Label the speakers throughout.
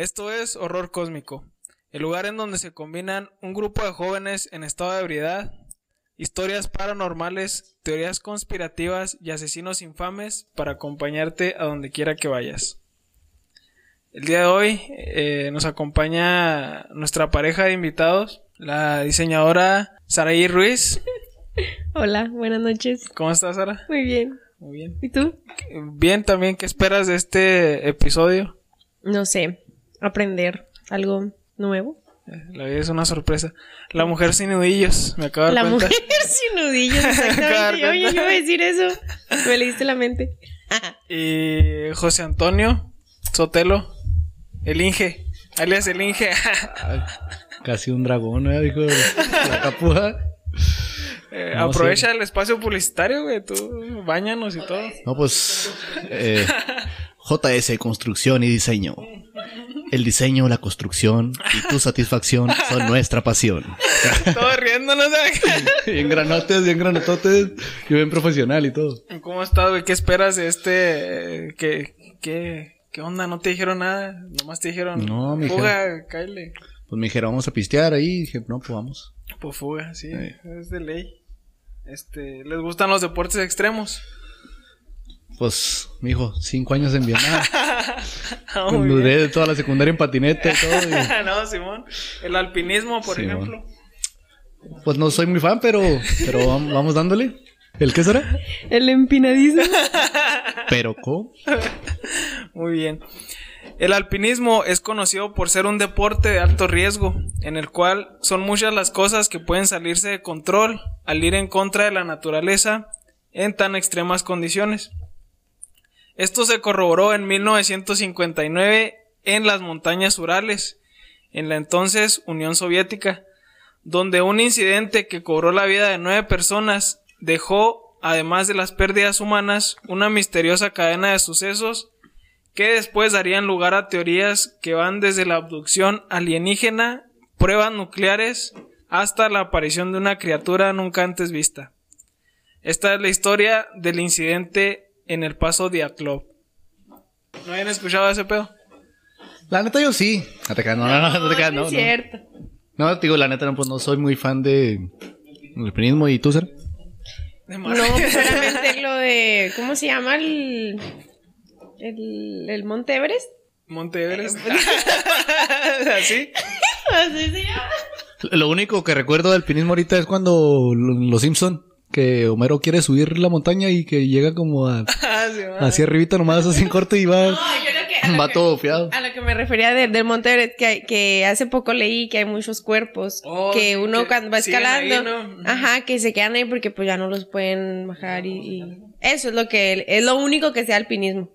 Speaker 1: Esto es Horror Cósmico, el lugar en donde se combinan un grupo de jóvenes en estado de ebriedad, historias paranormales, teorías conspirativas y asesinos infames para acompañarte a donde quiera que vayas. El día de hoy eh, nos acompaña nuestra pareja de invitados, la diseñadora Saraí Ruiz.
Speaker 2: Hola, buenas noches.
Speaker 1: ¿Cómo estás, Sara?
Speaker 2: Muy bien.
Speaker 1: Muy bien.
Speaker 2: ¿Y tú?
Speaker 1: Bien también, ¿qué esperas de este episodio?
Speaker 2: No sé, aprender algo nuevo.
Speaker 1: La vida es una sorpresa. La mujer sin nudillos, me acabo de dar
Speaker 2: La
Speaker 1: cuenta.
Speaker 2: mujer sin nudillos,
Speaker 1: Me acabo de dar
Speaker 2: exactamente. Oye, yo iba a decir eso. Me leíste la mente.
Speaker 1: Y José Antonio Sotelo, el Inge, alias el Inge.
Speaker 3: Casi un dragón, ¿eh? Dijo la capuja.
Speaker 1: Eh,
Speaker 3: No,
Speaker 1: aprovecha el espacio publicitario, güey. Tú bañanos y todo.
Speaker 3: No, pues. eh, JS Construcción y Diseño. El diseño, la construcción y tu satisfacción son nuestra pasión.
Speaker 1: Todos riéndonos. ¿eh?
Speaker 3: bien granotes, bien granototes. Y bien profesional y todo.
Speaker 1: ¿Cómo estás, güey? ¿Qué esperas de este? ¿Qué, qué, qué onda? ¿No te dijeron nada? Nomás te dijeron.
Speaker 3: No, me
Speaker 1: Fuga, cáele.
Speaker 3: Pues me dijeron, vamos a pistear ahí. Y dije, no, pues vamos.
Speaker 1: Pues fuga, sí.
Speaker 3: Sí.
Speaker 1: Es de ley. Este, ¿les gustan los deportes extremos?
Speaker 3: Pues, mijo, cinco años en Vietnam.
Speaker 1: Ah, bien.
Speaker 3: Duré toda la secundaria en patineta y todo. y-
Speaker 1: no, Simón. El alpinismo, por
Speaker 3: Simón.
Speaker 1: ejemplo.
Speaker 3: pues no soy muy fan, pero, pero vam- vamos dándole. ¿El qué será?
Speaker 2: El empinadismo.
Speaker 3: Pero co.
Speaker 1: Muy bien. El alpinismo es conocido por ser un deporte de alto riesgo, en el cual son muchas las cosas que pueden salirse de control al ir en contra de la naturaleza en tan extremas condiciones. Esto se corroboró en 1959 en las montañas Urales, en la entonces Unión Soviética, donde un incidente que cobró la vida de nueve personas dejó, además de las pérdidas humanas, una misteriosa cadena de sucesos que después darían lugar a teorías que van desde la abducción alienígena, pruebas nucleares, hasta la aparición de una criatura nunca antes vista. Esta es la historia del incidente en el paso Diatlov. ¿No habían escuchado ese pedo?
Speaker 3: La neta yo sí. No te creas, no, no, no, no te creas,
Speaker 2: no
Speaker 3: no.
Speaker 2: es
Speaker 3: no.
Speaker 2: cierto.
Speaker 3: No, te digo, la neta, no, pues no soy muy fan de el alpinismo y tú?
Speaker 1: De
Speaker 2: No, pues solamente lo de. ¿Cómo se llama el. El, el Monte Everest?
Speaker 1: Monte Everest. ¿Así?
Speaker 2: Así se llama.
Speaker 3: Lo único que recuerdo de alpinismo ahorita es cuando lo- los Simpson que Homero quiere subir la montaña y que llega como a,
Speaker 1: Ah, sí,
Speaker 3: hacia arribita nomás así en corto y va,
Speaker 2: No, yo creo que.
Speaker 3: va
Speaker 2: que-
Speaker 3: todo fiado.
Speaker 2: A lo que me refería de- del Monte Everest, que, que hace poco leí que hay muchos cuerpos
Speaker 1: Oh,
Speaker 2: que
Speaker 1: sí,
Speaker 2: uno
Speaker 1: que
Speaker 2: cuando va
Speaker 1: ahí,
Speaker 2: escalando,
Speaker 1: ¿no?
Speaker 2: ajá, que se quedan ahí porque pues ya no los pueden bajar y, y- eso es lo que es lo único que sea alpinismo.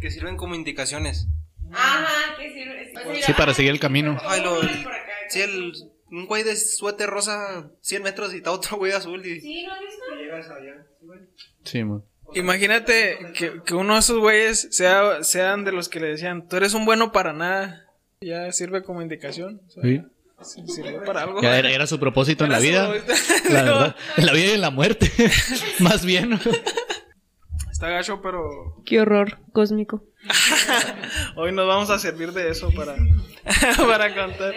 Speaker 4: que sirven como indicaciones.
Speaker 2: Ajá, que sirve.
Speaker 3: Sí, para seguir el camino.
Speaker 4: Ay, lo, el- sí, el, un güey de suéter rosa 100 metros y está otro güey azul y,
Speaker 2: Sí, ¿no has visto?
Speaker 4: y llegas allá. Sí,
Speaker 3: man.
Speaker 1: Imagínate que, que uno de esos güeyes sea, sean de los que le decían, tú eres un bueno para nada. Ya sirve como indicación. o sea,
Speaker 3: Sí.
Speaker 1: Sirve para algo.
Speaker 3: Ya era, era su propósito en la vida.
Speaker 1: su-
Speaker 3: La verdad. En la vida y en la muerte. Más bien.
Speaker 1: Está gacho, pero
Speaker 2: Qué horror cósmico.
Speaker 1: hoy nos vamos a servir de eso para, para contar.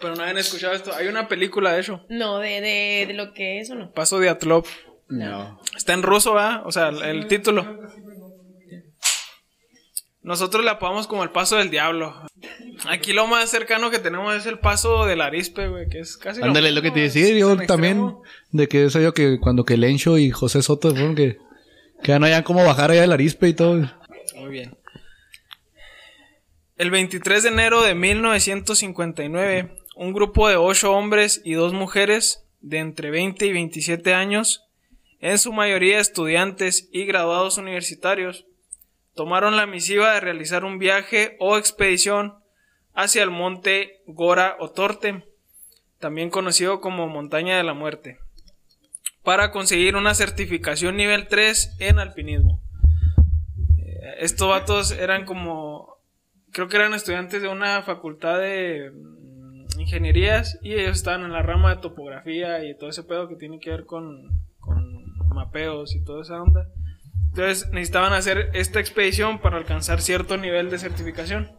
Speaker 1: Pero no habían escuchado esto. Hay una película de eso.
Speaker 2: No, de, de, de lo que es o no.
Speaker 1: Paso de Atlov.
Speaker 3: No.
Speaker 1: Está en ruso, ¿va? O sea, el, el título. Nosotros le apodamos como el paso del diablo. Aquí lo más cercano que tenemos es el paso del arispe, güey, que es casi
Speaker 3: Ándale, lo que te decía yo también.
Speaker 1: extremo.
Speaker 3: De que eso yo que cuando que Lencho y José Soto fueron que, que ya no hayan cómo bajar allá del arispe y todo.
Speaker 1: Muy bien. El 23 de enero de 1959, un grupo de ocho hombres y dos mujeres de entre 20 y 27 años, en su mayoría estudiantes y graduados universitarios, tomaron la misiva de realizar un viaje o expedición hacia el monte Gora o Torte, también conocido como Montaña de la Muerte, para conseguir una certificación nivel 3 en alpinismo. Eh, Estos vatos eran como, creo que eran estudiantes de una facultad de ingenierías y ellos estaban en la rama de topografía y todo ese pedo que tiene que ver con, con mapeos y toda esa onda. Entonces necesitaban hacer esta expedición para alcanzar cierto nivel de certificación.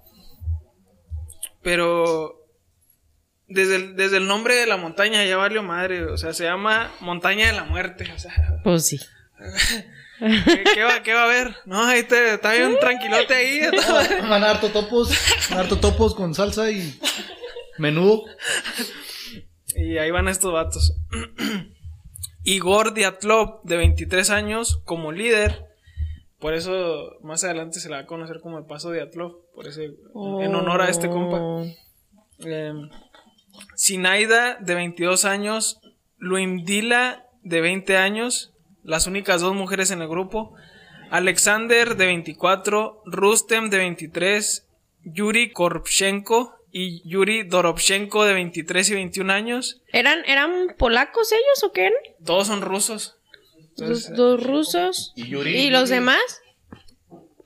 Speaker 1: Pero desde el, desde el nombre de la montaña ya valió madre, o sea, se llama Montaña de la Muerte, o sea,
Speaker 2: Pues sí.
Speaker 1: ¿qué, qué va, qué va a haber? No, ahí te, está bien tranquilote ahí.
Speaker 3: Van a harto topos, harto topos con salsa y menudo.
Speaker 1: Y ahí van estos vatos. Igor Diatlov, de 23 años, como líder. Por eso más adelante se la va a conocer como el paso Diatlov. Por ese, en honor a este compa. Eh, Sinaida, de 22 años. Luimdila, de 20 años. Las únicas dos mujeres en el grupo. Alexander, de 24. Rustem, de 23. Yuri Korpchenko y Yuri Dorobchenko, de 23 y 21 años.
Speaker 2: ¿Eran, ¿Eran polacos ellos o qué eran?
Speaker 1: Todos son rusos.
Speaker 2: Los dos rusos.
Speaker 3: ¿Y Yuri?
Speaker 2: ¿Y los demás?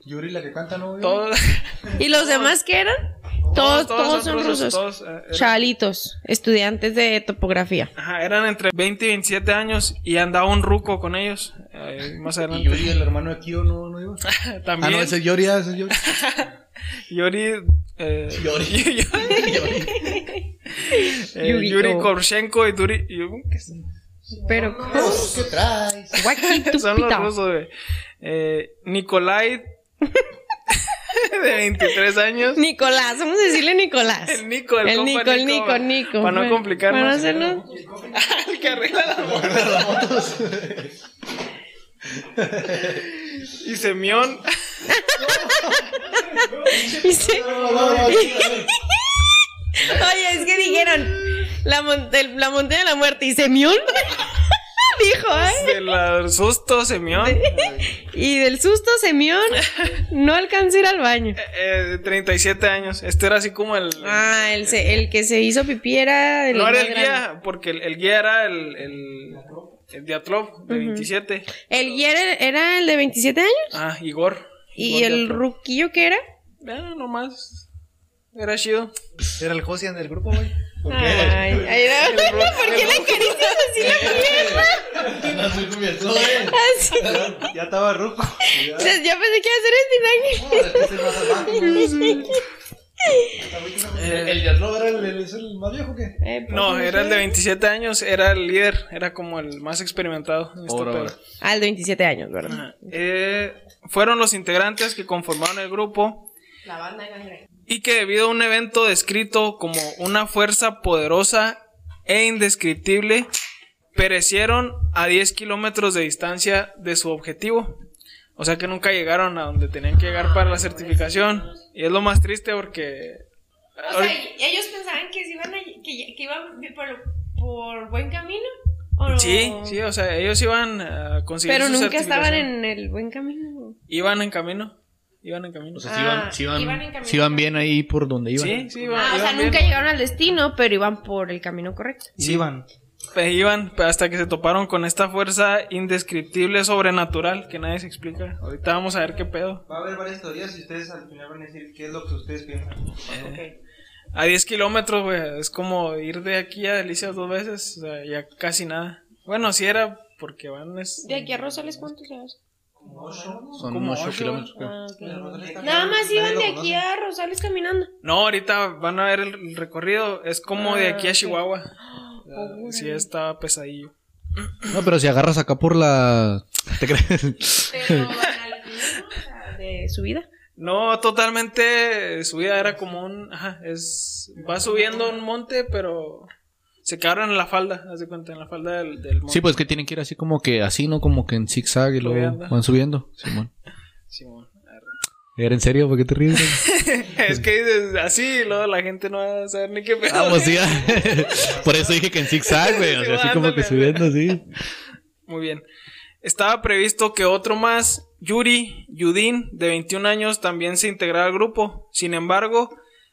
Speaker 3: Yuri, la que canta, ¿no?
Speaker 1: Todos,
Speaker 2: ¿Y los demás qué eran? Todos, todos, son rusos.
Speaker 1: todos, eh,
Speaker 2: Chalitos, estudiantes de topografía.
Speaker 1: ajá, eran entre 20 y 27 años y andaba un ruco con ellos. eh, más
Speaker 3: Y
Speaker 1: adelante.
Speaker 3: Yuri, el hermano de Kyo, no, no iba. Ah,
Speaker 1: También.
Speaker 3: no, ese es Yuri, ah, ese es Yuri.
Speaker 1: Yuri. Eh,
Speaker 3: Yuri.
Speaker 1: Yuri, eh,
Speaker 2: Yuri,
Speaker 1: Yuri. Korshenko y Duri. y- ¿qué es?
Speaker 2: Pero,
Speaker 3: ¿Qué traes?
Speaker 1: Son los rusos, güey. Eh, Nikolai. de 23 años.
Speaker 2: Nicolás, vamos a decirle Nicolás.
Speaker 1: El Nico, el,
Speaker 2: El
Speaker 1: compa
Speaker 2: Nico, el Nico, el Nico.
Speaker 1: Para no
Speaker 2: Bueno,
Speaker 1: complicarnos.
Speaker 2: Para no hacernos.
Speaker 1: el que arregla la moto. Y Semión.
Speaker 2: Y se- Oye, es que dijeron la, mon- del- la montaña de la muerte y Semión. Dijo, ¿eh?
Speaker 1: De la susto, Semión.
Speaker 2: Y del susto, Semión no alcanzó a ir al baño.
Speaker 1: Eh, de 37 años. Este era así como el.
Speaker 2: Ah, el, se- el que se hizo pipí era el
Speaker 1: no era el
Speaker 2: grande.
Speaker 1: guía, porque el, el guía era el. El, el Diatlov, de 27.
Speaker 2: El guía era, el de 27 años.
Speaker 1: Ah, Igor.
Speaker 2: ¿Y
Speaker 1: Igor
Speaker 2: el
Speaker 1: Diatlov.
Speaker 2: ruquillo que era?
Speaker 1: Ah, nomás. Era chido.
Speaker 4: Era el Josian del grupo, güey.
Speaker 2: Ay, ay, no. ¿Por qué le acaricias así la pierna?
Speaker 3: No soy cubierto, eh.
Speaker 2: Así.
Speaker 4: Ya estaba ruco.
Speaker 2: O sea, yo pensé que iba a ser este.
Speaker 1: Eh,
Speaker 3: ¿El era el, el- es el más viejo o qué?
Speaker 2: Eh, pues,
Speaker 1: no, era el de
Speaker 2: sé.
Speaker 1: 27 años, era el líder, era como el más experimentado. en este
Speaker 3: Ahora.
Speaker 2: Ah, el de 27 años, ¿verdad?
Speaker 1: Eh, fueron los integrantes que conformaron el grupo
Speaker 2: La banda de
Speaker 1: y que debido a un evento descrito como una fuerza poderosa e indescriptible, perecieron a 10 kilómetros de distancia de su objetivo. O sea que nunca llegaron a donde tenían que llegar para la certificación. Y es lo más triste porque...
Speaker 2: O sea, ellos pensaban que, se iban, a- que, que iban por, por buen camino. ¿o no?
Speaker 1: Sí, sí, o sea, ellos iban a conseguir
Speaker 2: Pero
Speaker 1: su
Speaker 2: nunca estaban en el buen camino.
Speaker 1: Iban en camino. Iban en camino.
Speaker 3: O sea,
Speaker 2: Ah,
Speaker 3: si iban, si iban,
Speaker 2: iban en camino.
Speaker 3: si iban bien ahí por donde iban.
Speaker 1: Sí, sí, iban.
Speaker 2: Ah, o sea, nunca
Speaker 1: bien.
Speaker 2: llegaron al destino, pero iban por el camino correcto.
Speaker 4: Sí, iban.
Speaker 1: Iban hasta que se toparon con esta fuerza indescriptible sobrenatural que nadie se explica. Ahorita vamos a ver qué pedo.
Speaker 4: Va a haber varias teorías y ustedes al final van a decir qué es lo que ustedes piensan.
Speaker 1: A 10 kilómetros, güey, es como ir de aquí a Delicias dos veces, o sea, ya casi nada. Bueno, si era porque van es...
Speaker 2: ¿De aquí a Rosales cuántos años?
Speaker 3: Son
Speaker 1: Como
Speaker 3: 8
Speaker 1: ocho.
Speaker 3: kilómetros. creo.
Speaker 2: Ah, ok.
Speaker 4: Nada
Speaker 2: más iban de aquí a Rosales caminando.
Speaker 1: No, ahorita van a ver el recorrido, es como de aquí a
Speaker 2: Ah.
Speaker 1: Chihuahua. O sea, Sí, está pesadillo.
Speaker 3: No, pero si agarras acá por la. ¿Te crees?
Speaker 2: Pero van al camino, o sea, de su vida.
Speaker 1: No, totalmente, su vida era como un... Ajá, es... Va subiendo un monte, pero... Se quedaron en la falda, haz de cuenta, en la falda del, del monte.
Speaker 3: Sí, pues que tienen que ir así como que así, ¿no? Como que en zigzag y luego van subiendo. Simón. ¿Era en serio? ¿Por qué te ríes?
Speaker 1: es que dices así, luego la gente no va a saber ni qué pedo.
Speaker 3: Ah, pues sí. Por eso dije que en zigzag, güey. O sea, así como que subiendo así.
Speaker 1: Muy bien. Estaba previsto que otro más, Yuri Yudin, de 21 años, también se integrara al grupo. Sin embargo,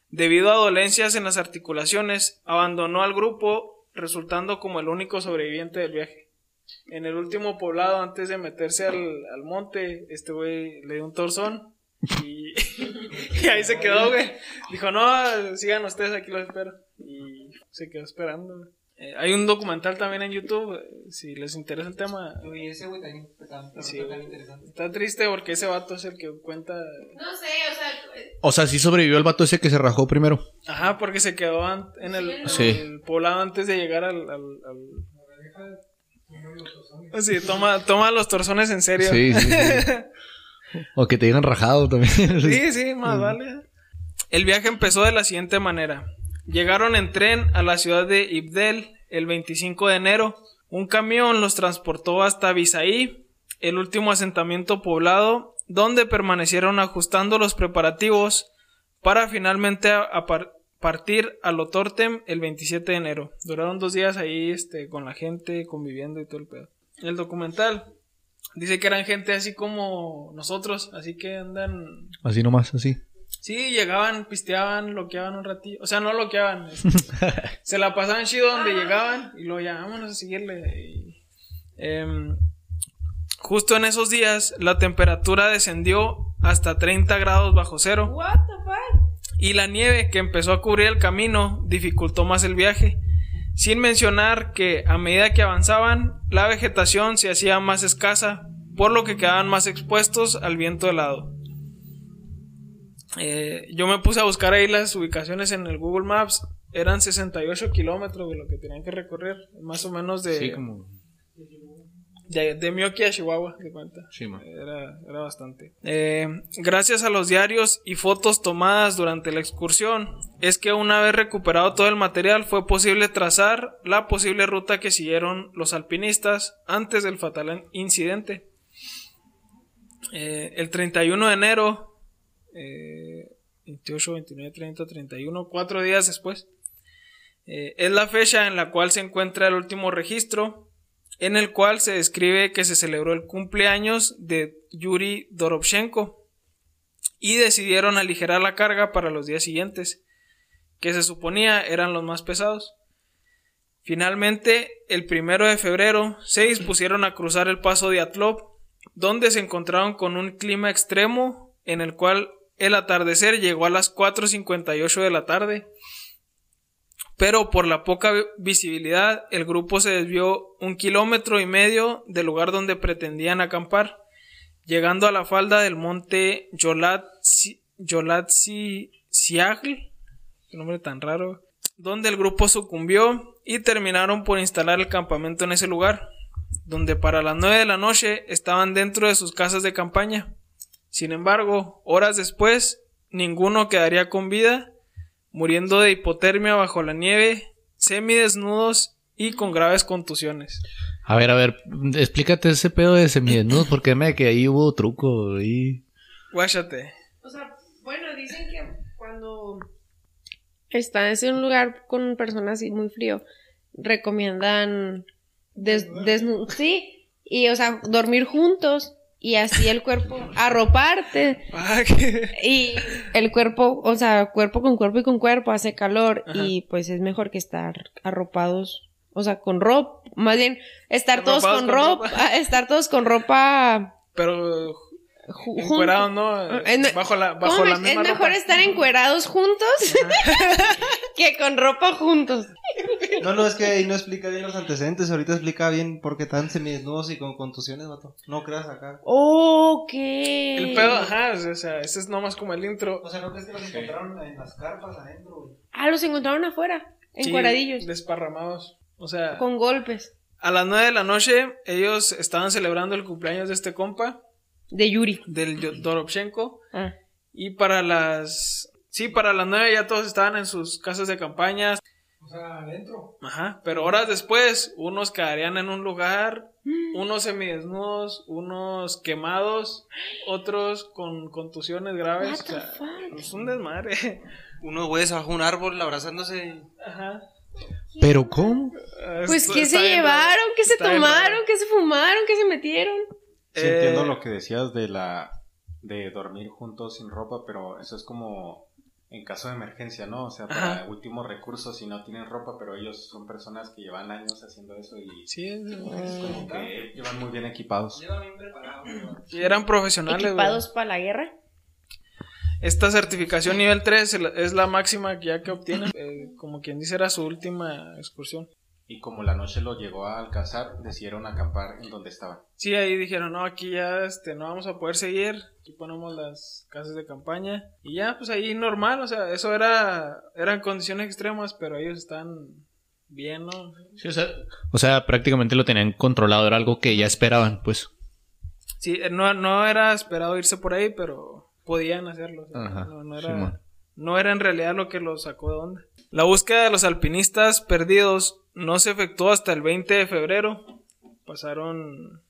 Speaker 1: debido a dolencias en las articulaciones, abandonó al grupo, resultando como el único sobreviviente del viaje. En el último poblado, antes de meterse al, al monte, este güey le dio un torzón y, y ahí se quedó, güey. Dijo, no, sigan ustedes, aquí los espero. Y se quedó esperando, güey. Eh, hay un documental también en YouTube, eh, si les interesa el tema.
Speaker 5: Uy, ese güey también
Speaker 1: Sí,
Speaker 5: interesante.
Speaker 1: Está triste porque ese vato es el que cuenta.
Speaker 2: No sé, o sea, eh,
Speaker 3: O sea, sí sobrevivió el vato ese que se rajó primero.
Speaker 1: Ajá, porque se quedó en el,
Speaker 3: Sí.
Speaker 1: el poblado antes de llegar al. al- al- Sí, toma, toma los torzones en serio.
Speaker 3: Sí, sí, sí. o que te digan rajado también.
Speaker 1: Sí, sí, más vale. El viaje empezó de la siguiente manera. Llegaron en tren a la ciudad de Ibdel el 25 de enero. Un camión los transportó hasta Bisaí, el último asentamiento poblado, donde permanecieron ajustando los preparativos para finalmente a- a par- partir a Lotortem el 27 de enero. Duraron dos días ahí este, con la gente, conviviendo y todo el pedo. El documental dice que eran gente así como nosotros, así que andan
Speaker 3: Así nomás, así.
Speaker 1: Sí, llegaban, pisteaban, loqueaban un ratillo. O sea, no loqueaban. este, se la pasaban chido donde llegaban y ya, vámonos a seguirle. Y, em, justo en esos días, la temperatura descendió hasta 30 grados bajo cero.
Speaker 2: what the fuck?
Speaker 1: Y la nieve que empezó a cubrir el camino dificultó más el viaje. Sin mencionar que a medida que avanzaban, la vegetación se hacía más escasa, por lo que quedaban más expuestos al viento helado. Eh, yo me puse a buscar ahí las ubicaciones en el Google Maps. Eran 68 kilómetros de lo que tenían que recorrer, más o menos de,
Speaker 3: Sí, como.
Speaker 1: De, de a Chihuahua, de cuenta.
Speaker 3: Sí.
Speaker 1: Era, era bastante. Eh, gracias a los diarios y fotos tomadas durante la excursión, es que una vez recuperado todo el material fue posible trazar la posible ruta que siguieron los alpinistas antes del fatal incidente. Eh, el 31 de enero, eh, 28, 29, 30, 31, cuatro días después, eh, es la fecha en la cual se encuentra el último registro en el cual se describe que se celebró el cumpleaños de Yuri Dorobchenko y decidieron aligerar la carga para los días siguientes, que se suponía eran los más pesados. Finalmente, el primero de febrero, se dispusieron a cruzar el paso de Atlop, donde se encontraron con un clima extremo en el cual el atardecer llegó a las 4.58 de la tarde pero por la poca visibilidad el grupo se desvió un kilómetro y medio del lugar donde pretendían acampar, llegando a la falda del monte qué nombre tan raro, donde el grupo sucumbió y terminaron por instalar el campamento en ese lugar, donde para las 9 de la noche estaban dentro de sus casas de campaña. Sin embargo, horas después, ninguno quedaría con vida muriendo de hipotermia bajo la nieve, semidesnudos y con graves contusiones.
Speaker 3: A ver, a ver, explícate ese pedo de semidesnudos, porque me que ahí hubo truco y
Speaker 1: Guáchate.
Speaker 2: O sea, bueno, dicen que cuando estás en un lugar con personas así muy frío, recomiendan des, desnu- sí, y o sea, dormir juntos y así el cuerpo arroparte y el cuerpo, o sea, cuerpo con cuerpo y con cuerpo hace calor
Speaker 1: Ajá.
Speaker 2: y pues es mejor que estar arropados, o sea, con ropa, más bien estar todos con,
Speaker 1: con
Speaker 2: ropa,
Speaker 1: ropa.
Speaker 2: estar todos con ropa
Speaker 1: Pero encuerados. ¿no?
Speaker 2: Es me-
Speaker 1: bajo la,
Speaker 2: ¿Cómo
Speaker 1: bajo
Speaker 2: es mejor
Speaker 1: ropa.
Speaker 2: estar encuerados juntos que con ropa juntos.
Speaker 4: No, no, es que ahí no explica bien los antecedentes. Ahorita explica bien por qué están semidesnudos y con contusiones, vato. No creas acá.
Speaker 2: Ok.
Speaker 1: El pedo, ajá, o sea, ese es nomás como el intro.
Speaker 4: O sea, ¿no crees que los encontraron en las carpas adentro, güey?
Speaker 2: Ah, los encontraron afuera,
Speaker 1: Sí,
Speaker 2: encueradillos,
Speaker 1: desparramados. O sea,
Speaker 2: con golpes
Speaker 1: a las 9 de la noche ellos estaban celebrando el cumpleaños de este compa,
Speaker 2: de Yuri.
Speaker 1: del Dorobchenko.
Speaker 2: Ah.
Speaker 1: Y para las... Sí, para las 9 ya todos estaban en sus casas de campaña.
Speaker 5: O sea, adentro.
Speaker 1: Ajá, pero horas después, unos quedarían en un lugar, unos semidesnudos, unos quemados, otros con contusiones graves.
Speaker 2: What
Speaker 1: o sea, es un desmadre.
Speaker 4: Unos güeyes bajo un árbol abrazándose.
Speaker 1: Ajá.
Speaker 3: ¿Pero cómo?
Speaker 2: Pues,
Speaker 1: Esto
Speaker 2: ¿qué se llevaron? ¿Qué se tomaron? ¿Qué se fumaron? ¿Qué se metieron?
Speaker 6: Sí,
Speaker 1: Eh,
Speaker 6: entiendo lo que decías de la de dormir juntos sin ropa, pero eso es como en caso de emergencia, ¿no? O sea, para
Speaker 1: Ajá.
Speaker 6: último recurso si no tienen ropa, pero ellos son personas que llevan años haciendo eso y
Speaker 1: Sí,
Speaker 6: es como que llevan muy bien equipados.
Speaker 1: y eran profesionales. güey.
Speaker 2: ¿Equipados para la guerra?
Speaker 1: Esta certificación nivel 3 es la- es la máxima que ya que obtienen. Eh, como quien dice, era su última excursión.
Speaker 6: Y como la noche lo llegó a alcanzar, decidieron acampar en donde estaban.
Speaker 1: Sí, ahí dijeron, no, aquí ya este, no vamos a poder seguir, aquí ponemos las casas de campaña y ya, pues ahí normal, o sea, eso era, eran condiciones extremas, pero ellos están bien, ¿no?
Speaker 3: Sí, o sea, o sea, prácticamente lo tenían controlado, era algo que ya esperaban, pues.
Speaker 1: Sí, no, no era esperado irse por ahí, pero podían hacerlo. o sea,
Speaker 3: Ajá,
Speaker 1: no, no
Speaker 3: sí,
Speaker 1: era,
Speaker 3: man.
Speaker 1: no era en realidad lo que los sacó de onda. La búsqueda de los alpinistas perdidos no se efectuó hasta el 20 de febrero. Pasaron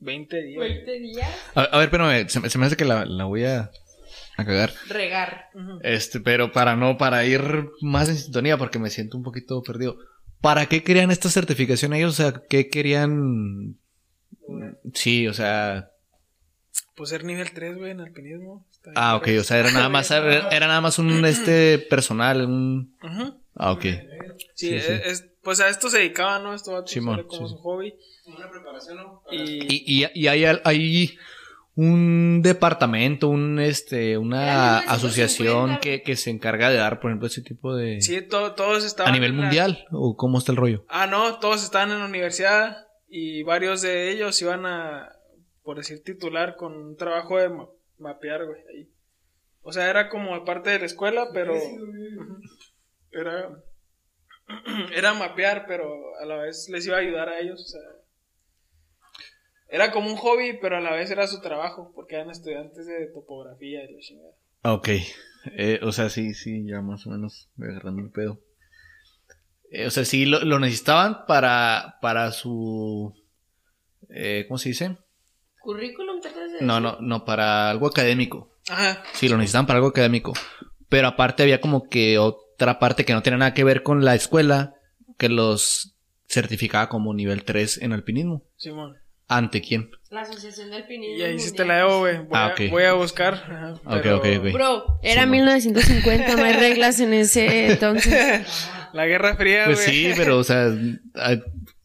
Speaker 1: 20 días.
Speaker 2: 20 días.
Speaker 3: A, a ver, pero se, me- se me hace que la, la voy a, a cagar.
Speaker 2: Regar.
Speaker 3: Este, pero para no, para ir más en sintonía, porque me siento un poquito perdido. ¿Para qué querían esta certificación ellos? O sea, ¿qué querían? Sí, o sea.
Speaker 1: Pues ser nivel 3, güey, en alpinismo.
Speaker 3: Ah, ok, o sea, era nada más, era, era nada más un este personal, un.
Speaker 1: Ujú.
Speaker 3: Ah, ok.
Speaker 1: Sí,
Speaker 3: Sí,
Speaker 1: es-
Speaker 3: sí.
Speaker 1: es- pues a esto se dedicaba, ¿no? Esto va
Speaker 3: Simón,
Speaker 1: como
Speaker 3: sí.
Speaker 1: su hobby.
Speaker 4: Una preparación, ¿no?
Speaker 1: Y,
Speaker 3: Y, y, y hay, hay un departamento, un este, una
Speaker 2: Era 1950.
Speaker 3: asociación que, que se encarga de dar, por ejemplo, ese tipo de.
Speaker 1: sí, to- todos estaban.
Speaker 3: a nivel
Speaker 1: la-
Speaker 3: mundial, o cómo está el rollo.
Speaker 1: Ah, no, todos estaban en la universidad y varios de ellos iban a, por decir, titular con un trabajo de ma- mapear, güey, ahí. O sea, era como parte de la escuela, pero... Era... Era mapear, pero a la vez les iba a ayudar a ellos, o sea... Era como un hobby, pero a la vez era su trabajo, porque eran estudiantes de topografía y la chingada.
Speaker 3: Ah, Ok. Eh, o sea, sí, sí, ya más o menos voy agarrando el pedo. Eh, o sea, sí lo, lo necesitaban para, para su... eh, ¿Cómo se dice?
Speaker 2: ¿Currículum? ¿Te acuerdas de
Speaker 3: No, no, no, para algo académico.
Speaker 1: Ajá,
Speaker 3: Sí, lo necesitaban para algo académico. Pero aparte había como que otra parte que no tenía nada que ver con la escuela que los certificaba como nivel 3 en alpinismo.
Speaker 1: Simón.
Speaker 3: ¿Ante quién?
Speaker 2: La Asociación de Alpinismo.
Speaker 1: Y ahí sí te
Speaker 2: Mundial.
Speaker 1: la debo, güey. Voy,
Speaker 3: Ah,
Speaker 1: a-
Speaker 3: ok.
Speaker 1: voy a buscar. Ajá,
Speaker 3: Ok,
Speaker 1: pero
Speaker 3: ok, ok.
Speaker 2: Bro, era
Speaker 3: Sí,
Speaker 2: 1950, no hay reglas en ese entonces.
Speaker 1: La Guerra Fría,
Speaker 3: Pues
Speaker 1: güey.
Speaker 3: sí, pero o sea,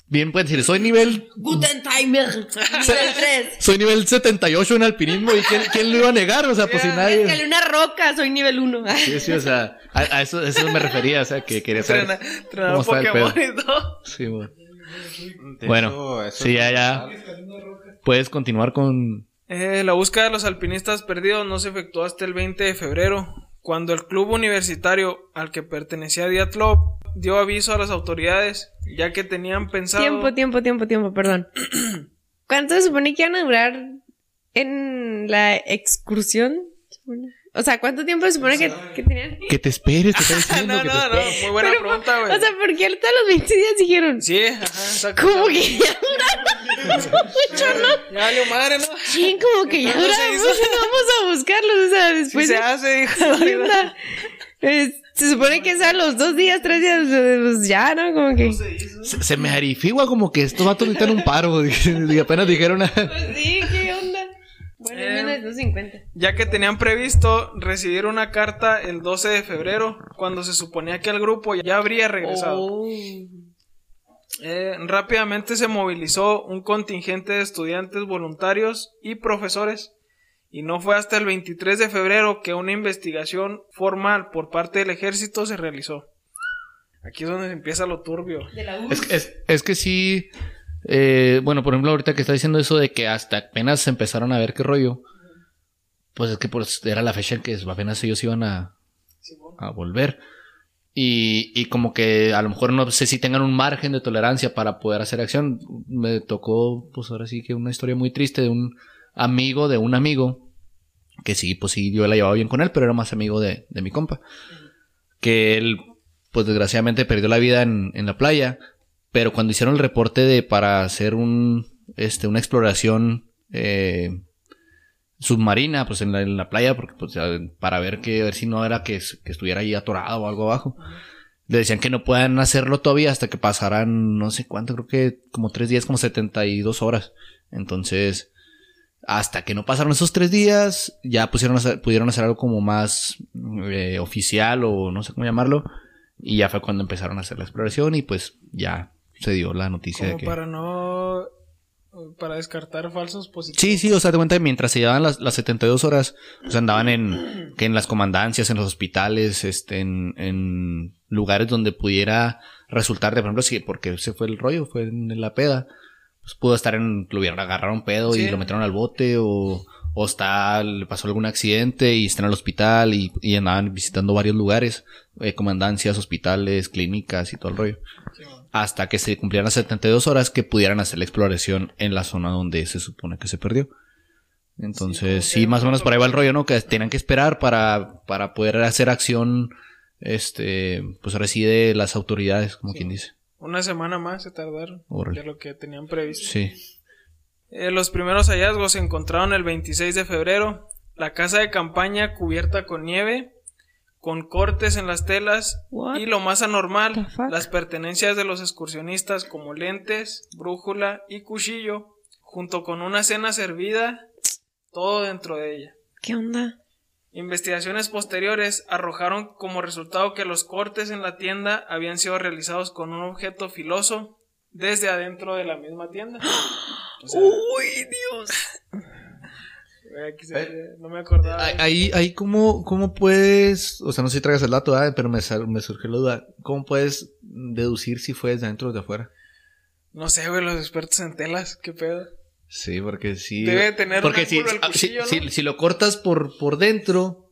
Speaker 3: bien pueden decir, soy nivel
Speaker 2: Guten Timer. Nivel 3.
Speaker 3: soy nivel 78 en alpinismo y quién, quién lo iba a negar, o sea, pues si nadie
Speaker 2: Escalé una roca, soy nivel 1.
Speaker 3: Sí, sí, o sea, a, a eso, a eso me refería, o sea, que quería saber.
Speaker 1: Entrenador
Speaker 3: ¿Cómo está el
Speaker 1: Pokémon y todo.
Speaker 3: Sí, bueno. Bueno,
Speaker 6: eso
Speaker 3: sí, ya, ya. Puedes continuar con
Speaker 1: Eh, la búsqueda de los alpinistas perdidos no se efectuó hasta el 20 de febrero, cuando el club universitario al que pertenecía Diatlov dio aviso a las autoridades, ya que tenían pensado...
Speaker 2: Tiempo, tiempo, tiempo, tiempo, perdón. ¿Cuánto se supone que iban a durar en la excursión? O sea, ¿cuánto tiempo se supone que, que tenían?
Speaker 3: que te esperes, te está diciendo
Speaker 1: no,
Speaker 3: que te
Speaker 1: no, no, muy buena
Speaker 2: Pero,
Speaker 1: pregunta, güey.
Speaker 2: O sea, ¿por qué ahorita a los 20 días dijeron?
Speaker 1: sí, ajá, exacto.
Speaker 2: Como que ya duraron mucho, ¿no?
Speaker 1: Ya valió madre, ¿no?
Speaker 2: Sí, como que ya
Speaker 1: se
Speaker 2: duramos, vamos a buscarlos, o sea,
Speaker 1: Sí
Speaker 2: después
Speaker 1: se
Speaker 2: de-
Speaker 1: hace, hijo de
Speaker 2: ¿Qué
Speaker 1: la vida.
Speaker 2: Se supone que es a los dos días, tres días, pues ya, ¿no? Como que...
Speaker 3: Se, se me arifigua como que estos vatos necesitan un paro. Y apenas dijeron. ah,
Speaker 2: Pues sí, ¿qué onda? Bueno,
Speaker 1: Eh,
Speaker 2: en 1950.
Speaker 1: ya que tenían previsto recibir una carta el 12 de febrero, cuando se suponía que el grupo ya habría regresado.
Speaker 2: Oh.
Speaker 1: Eh, rápidamente se movilizó un contingente de estudiantes voluntarios y profesores, y no fue hasta el 23 de febrero que una investigación formal por parte del ejército se realizó. Aquí es donde empieza lo turbio.
Speaker 2: De la U.
Speaker 3: Es, que- es, es que sí. eh, bueno, por ejemplo, ahorita que está diciendo eso de que hasta apenas empezaron a ver qué rollo. Pues es que pues, era la fecha en que apenas ellos iban a, a volver. Y, y como que a lo mejor no sé si tengan un margen de tolerancia para poder hacer acción. Me tocó, pues ahora sí que una historia muy triste de un amigo de un amigo. Que sí, pues sí, yo la llevaba bien con él, pero era más amigo de, de mi compa. Que él, pues desgraciadamente perdió la vida en, en la playa. Pero cuando hicieron el reporte de para hacer un, este, una exploración eh, submarina, pues en la, en la playa, porque pues, para ver que a ver si no era que, que estuviera ahí atorado o algo abajo. Le decían que no puedan hacerlo todavía hasta que pasaran no sé cuánto, creo que como tres días, como 72 horas. Entonces, hasta que no pasaron esos tres días, ya pusieron hacer- pudieron hacer algo como más eh, oficial o no sé cómo llamarlo. Y ya fue cuando empezaron a hacer la exploración y pues ya se dio la noticia
Speaker 1: Como
Speaker 3: de que...
Speaker 1: para no para descartar falsos positivos.
Speaker 3: Sí, sí, o sea, te cuenta que mientras se llevaban las, las 72 horas, pues andaban en, que en las comandancias, en los hospitales, este, en, en lugares donde pudiera resultar, de por ejemplo, si, porque ese fue el rollo, fue en la peda, pues pudo estar en, lo hubieran agarrado un pedo y lo metieron al bote o, o está, le pasó algún accidente y está en el hospital y, y andaban visitando varios lugares, eh, comandancias, hospitales, clínicas y todo el rollo. Hasta que se cumplieran las 72 horas que pudieran hacer la exploración en la zona donde se supone que se perdió. Entonces,
Speaker 1: Sí,
Speaker 3: más o menos
Speaker 1: no
Speaker 3: por ahí va el rollo, ¿no? Que tenían que esperar para, para poder hacer acción, este, pues ahora sí de las autoridades, como quien dice.
Speaker 1: Una semana más se tardaron
Speaker 3: Órale.
Speaker 1: de lo que tenían previsto.
Speaker 3: Sí.
Speaker 1: Eh, los primeros hallazgos se encontraron el 26 de febrero. La casa de campaña cubierta con nieve, con cortes en las telas
Speaker 2: What?
Speaker 1: y lo más anormal, las pertenencias de los excursionistas como lentes, brújula y cuchillo, junto con una cena servida, todo dentro de ella.
Speaker 2: ¿Qué onda?
Speaker 1: Investigaciones posteriores arrojaron como resultado que los cortes en la tienda habían sido realizados con un objeto filoso desde adentro de la misma tienda. O sea,
Speaker 2: ¡Uy, Dios!
Speaker 1: eh, aquí se- no me acordaba.
Speaker 3: Ahí, ahí, ¿cómo, ¿cómo puedes, o sea, no sé si traigas el dato, ¿verdad? pero me, sal- me surgió la duda, ¿cómo puedes deducir si fue desde adentro o de afuera?
Speaker 1: No sé, güey, los expertos en telas, qué pedo.
Speaker 3: Sí, porque sí.
Speaker 1: Debe tener
Speaker 3: porque si, ah, si,
Speaker 1: ¿no?
Speaker 3: si- si lo cortas por, por dentro,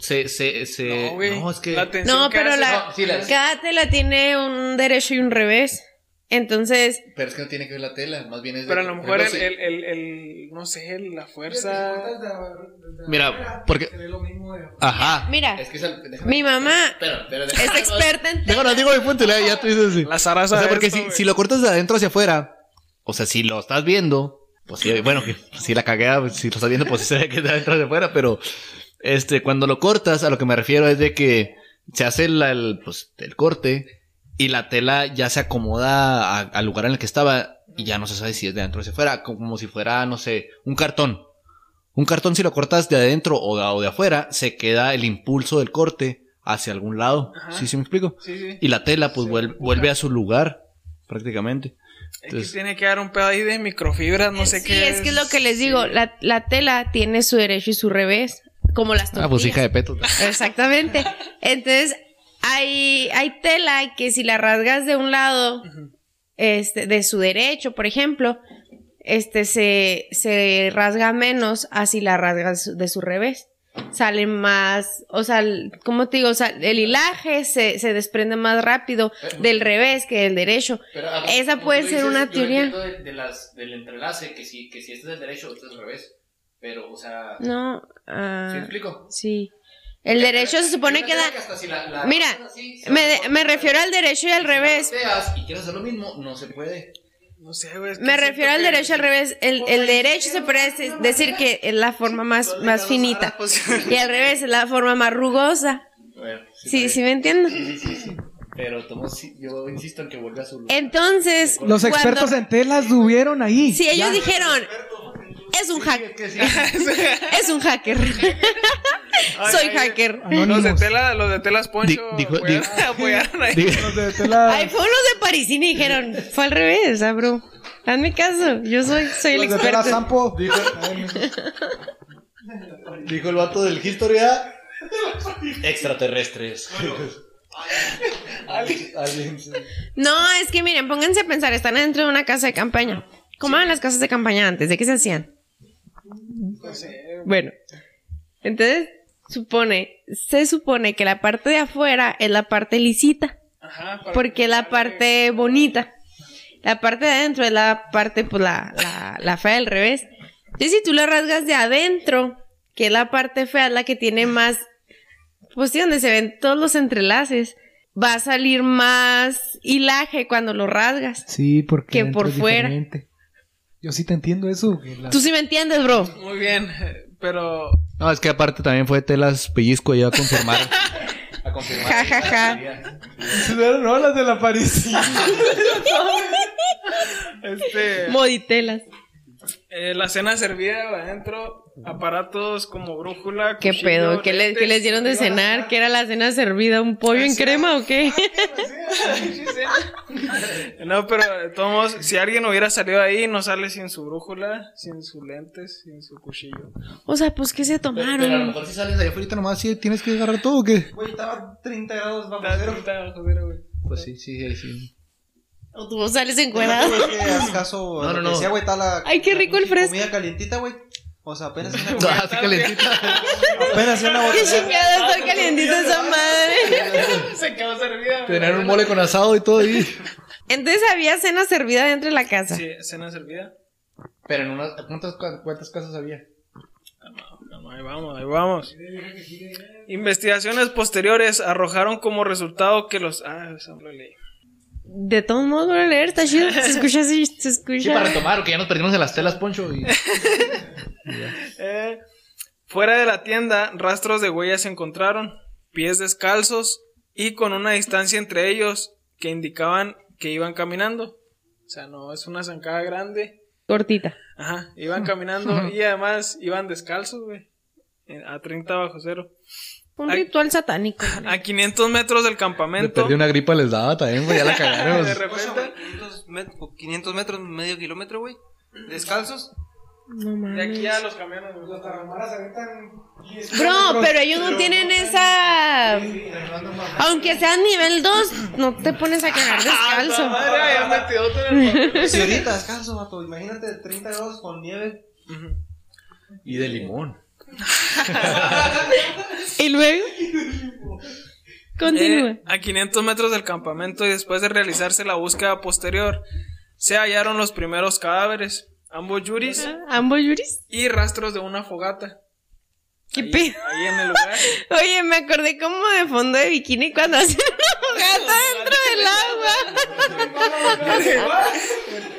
Speaker 3: se, se, se,
Speaker 1: no, güey.
Speaker 3: no, es que,
Speaker 1: la
Speaker 2: No, pero la-
Speaker 3: No, sí, la-
Speaker 2: Cada tela tiene un derecho y un revés. Entonces,
Speaker 3: pero es que no tiene que ver la tela, más bien es de
Speaker 1: Pero a lo mejor el, el, el, el- no sé, la fuerza...
Speaker 3: Mira, porque- Ajá.
Speaker 2: Mira,
Speaker 3: Es que es el- déjame-
Speaker 2: mi mamá
Speaker 3: Espera, espera,
Speaker 2: es
Speaker 3: déjame-
Speaker 2: experta en
Speaker 3: Déjame, digo mi punto, y luego ya tú dices así.
Speaker 1: La zaraza
Speaker 3: O sea,
Speaker 1: de
Speaker 3: porque
Speaker 1: esto,
Speaker 3: si,
Speaker 1: güey.
Speaker 3: si lo cortas de adentro hacia afuera, o sea, si lo estás viendo, pues sí, bueno, que si la cagué, pues, si lo estás viendo, pues sí se ve que es de adentro hacia afuera, pero este, cuando lo cortas, a lo que me refiero es de que se hace la- el, pues, el corte y la tela ya se acomoda al lugar en el que estaba y ya no se sabe si es de adentro hacia afuera, como si fuera, no sé, un cartón. Un cartón, si lo cortas de adentro o de, o de afuera, se queda el impulso del corte hacia algún lado.
Speaker 1: Ajá.
Speaker 3: ¿Sí, sí me explico?
Speaker 1: Sí, sí.
Speaker 3: Y la tela, pues,
Speaker 1: Se
Speaker 3: vuelve a su lugar, prácticamente.
Speaker 1: Es
Speaker 3: Entonces-
Speaker 1: que tiene que dar un pedo ahí de microfibras, no sé
Speaker 2: sí,
Speaker 1: qué.
Speaker 2: es que es lo que les digo. La, la tela tiene su derecho y su revés. Como las tortillas.
Speaker 3: Ah, pues hija de peto.
Speaker 2: Exactamente. Entonces, hay, hay tela que si la rasgas de un lado, este, de su derecho, por ejemplo, este se, se rasga menos así la rasgas de su revés. Sale más, o sea, ¿cómo te digo? O sea, el hilaje se, se desprende más rápido del revés que del derecho. Esa puede ser una teoría.
Speaker 3: De, las, del entrelace, que si, que si este es el derecho, este es el revés. Pero, o sea,
Speaker 2: No, ah,
Speaker 3: explico?
Speaker 2: sí. El derecho se supone que da... Mira, me, me refiero al derecho y al revés.
Speaker 3: Y quieres hacer lo mismo, no se puede.
Speaker 1: No sé, güey. es que
Speaker 2: Me refiero al
Speaker 1: que-
Speaker 2: derecho al revés. El, el derecho se puede dec- decir que es la forma más, más finita. Y al revés es la forma más rugosa.
Speaker 3: Bueno,
Speaker 2: Sí, sí me entiendo.
Speaker 3: Sí, sí, sí. Pero tomo- sí, yo insisto en que vuelva a su lugar.
Speaker 2: Entonces,
Speaker 5: Los
Speaker 2: cuando-
Speaker 5: expertos en telas estuvieron ahí.
Speaker 2: Si ellos
Speaker 5: Ya.
Speaker 2: dijeron, es un hacker. es un hacker.
Speaker 1: Ay,
Speaker 2: Soy
Speaker 1: ay,
Speaker 2: hacker.
Speaker 1: Los de tela, los de telas Poncho
Speaker 3: Di- dijo-
Speaker 1: apoyaron,
Speaker 3: di-
Speaker 1: apoyaron ahí.
Speaker 3: Diga-
Speaker 5: Los de tela-
Speaker 2: Ay, fueron los de Parisini y dijeron, fue al revés, ah, bro. Hazme caso, yo soy, soy el
Speaker 5: los de tela. Sampo.
Speaker 3: Dijo el vato del Historia. Extraterrestres. Aliens.
Speaker 2: No, es que miren, pónganse a pensar, están dentro de una casa de campaña. ¿Cómo eran las casas de campaña antes? ¿De qué se hacían? Bueno, entonces supone, se supone que la parte de afuera es la parte lisita,
Speaker 1: Ajá,
Speaker 2: porque
Speaker 1: que
Speaker 2: es la parte bonita. La parte de adentro es la parte, pues la, la, la fea del revés. Entonces, si tú la rasgas de adentro, que es la parte fea, es la que tiene más, pues sí, donde se ven todos los entrelaces, va a salir más hilaje cuando lo rasgas.
Speaker 5: Sí, porque
Speaker 2: Que por fuera.
Speaker 5: diferente. Yo sí te entiendo eso. la-
Speaker 2: Tú sí me entiendes, bro.
Speaker 1: Muy bien, pero
Speaker 3: No, es que aparte también fue telas pellizco ya a confirmar. a confirmar.
Speaker 2: Ja, ja, ja.
Speaker 5: No, las de la París.
Speaker 1: este
Speaker 2: Moditelas.
Speaker 1: eh, la cena servida adentro aparatos como brújula.
Speaker 2: ¿Qué
Speaker 1: cuchillo,
Speaker 2: pedo? ¿Qué, le- qué les dieron de cenar? ¿Qué era la cena servida? ¿Un pollo en crema o qué?
Speaker 1: No, pero de todos modos, si alguien hubiera salido ahí, no sale sin su brújula, sin sus lentes, sin su cuchillo.
Speaker 2: O sea, pues, ¿qué se
Speaker 3: Pero,
Speaker 2: tomaron?
Speaker 3: pero a lo mejor si sales de allá afuera nomás, sí, tienes que agarrar todo o qué?
Speaker 4: Güey, estaba 30 grados bajo cero.
Speaker 1: está bajo cero, güey.
Speaker 3: Pues sí, sí, ahí sí.
Speaker 2: ¿O tú sales encuerado?
Speaker 3: No,
Speaker 4: a lo
Speaker 3: no,
Speaker 4: que
Speaker 3: no.
Speaker 4: Decía, güey, está la.
Speaker 2: Ay, qué rico el fresco.
Speaker 4: Comida calientita, güey. O sea, apenas una,
Speaker 3: No, así calentita.
Speaker 4: apenas una
Speaker 2: ¡Qué
Speaker 4: botella.
Speaker 2: chingada está calientita esa madre!
Speaker 1: Se quedó servida.
Speaker 3: Tener un mole con asado y todo ahí.
Speaker 2: Entonces había cena servida dentro de la casa.
Speaker 1: Sí, cena servida.
Speaker 3: Pero en unas. ¿Cuántas, cuántas casas había?
Speaker 1: Calma, ahí vamos, ahí vamos. Investigaciones posteriores arrojaron como resultado que los. Ah, eso no lo leí.
Speaker 2: De todos modos, voy a leer, está chido. Se escucha así, se
Speaker 3: Sí, para
Speaker 2: escucha.
Speaker 3: retomar, o que ya nos perdimos en las telas, Poncho. Y...
Speaker 1: Eh, fuera de la tienda, rastros de huellas se encontraron, pies descalzos y con una distancia entre ellos que indicaban que iban caminando. O sea, no es una zancada grande.
Speaker 2: Cortita.
Speaker 1: Ajá, iban caminando y además iban descalzos, güey. A 30 bajo cero.
Speaker 2: Un
Speaker 1: Ay.
Speaker 2: ritual satánico.
Speaker 1: A 500 metros del
Speaker 3: De
Speaker 1: campamento.
Speaker 3: perdí una gripa les daba también, güey, ya la cagaron.
Speaker 1: De repente,
Speaker 4: 500, met- 500 metros, medio kilómetro, güey. Descalzos.
Speaker 2: No
Speaker 1: de
Speaker 2: mames.
Speaker 1: aquí a los camiones. güey.
Speaker 2: Bro, pero ellos no tienen esa. Aunque sea nivel 2, no te pones a cagar descalzo.
Speaker 1: Madre, ya metidote en el papel.
Speaker 4: Si ahorita descalzo, vato. Imagínate 30 grados con nieve.
Speaker 3: Y de limón.
Speaker 2: Y luego. Continúa.
Speaker 1: Eh, a 500 metros del campamento y después de realizarse la búsqueda posterior, se hallaron los primeros cadáveres, ambos yuris
Speaker 2: ¿Ambos yuris?
Speaker 1: y rastros de una fogata.
Speaker 2: ¿Qué
Speaker 1: ahí,
Speaker 2: pedo?
Speaker 1: ahí en el lugar.
Speaker 2: Oye, me acordé como de fondo de bikini cuando hacen una fogata dentro del agua.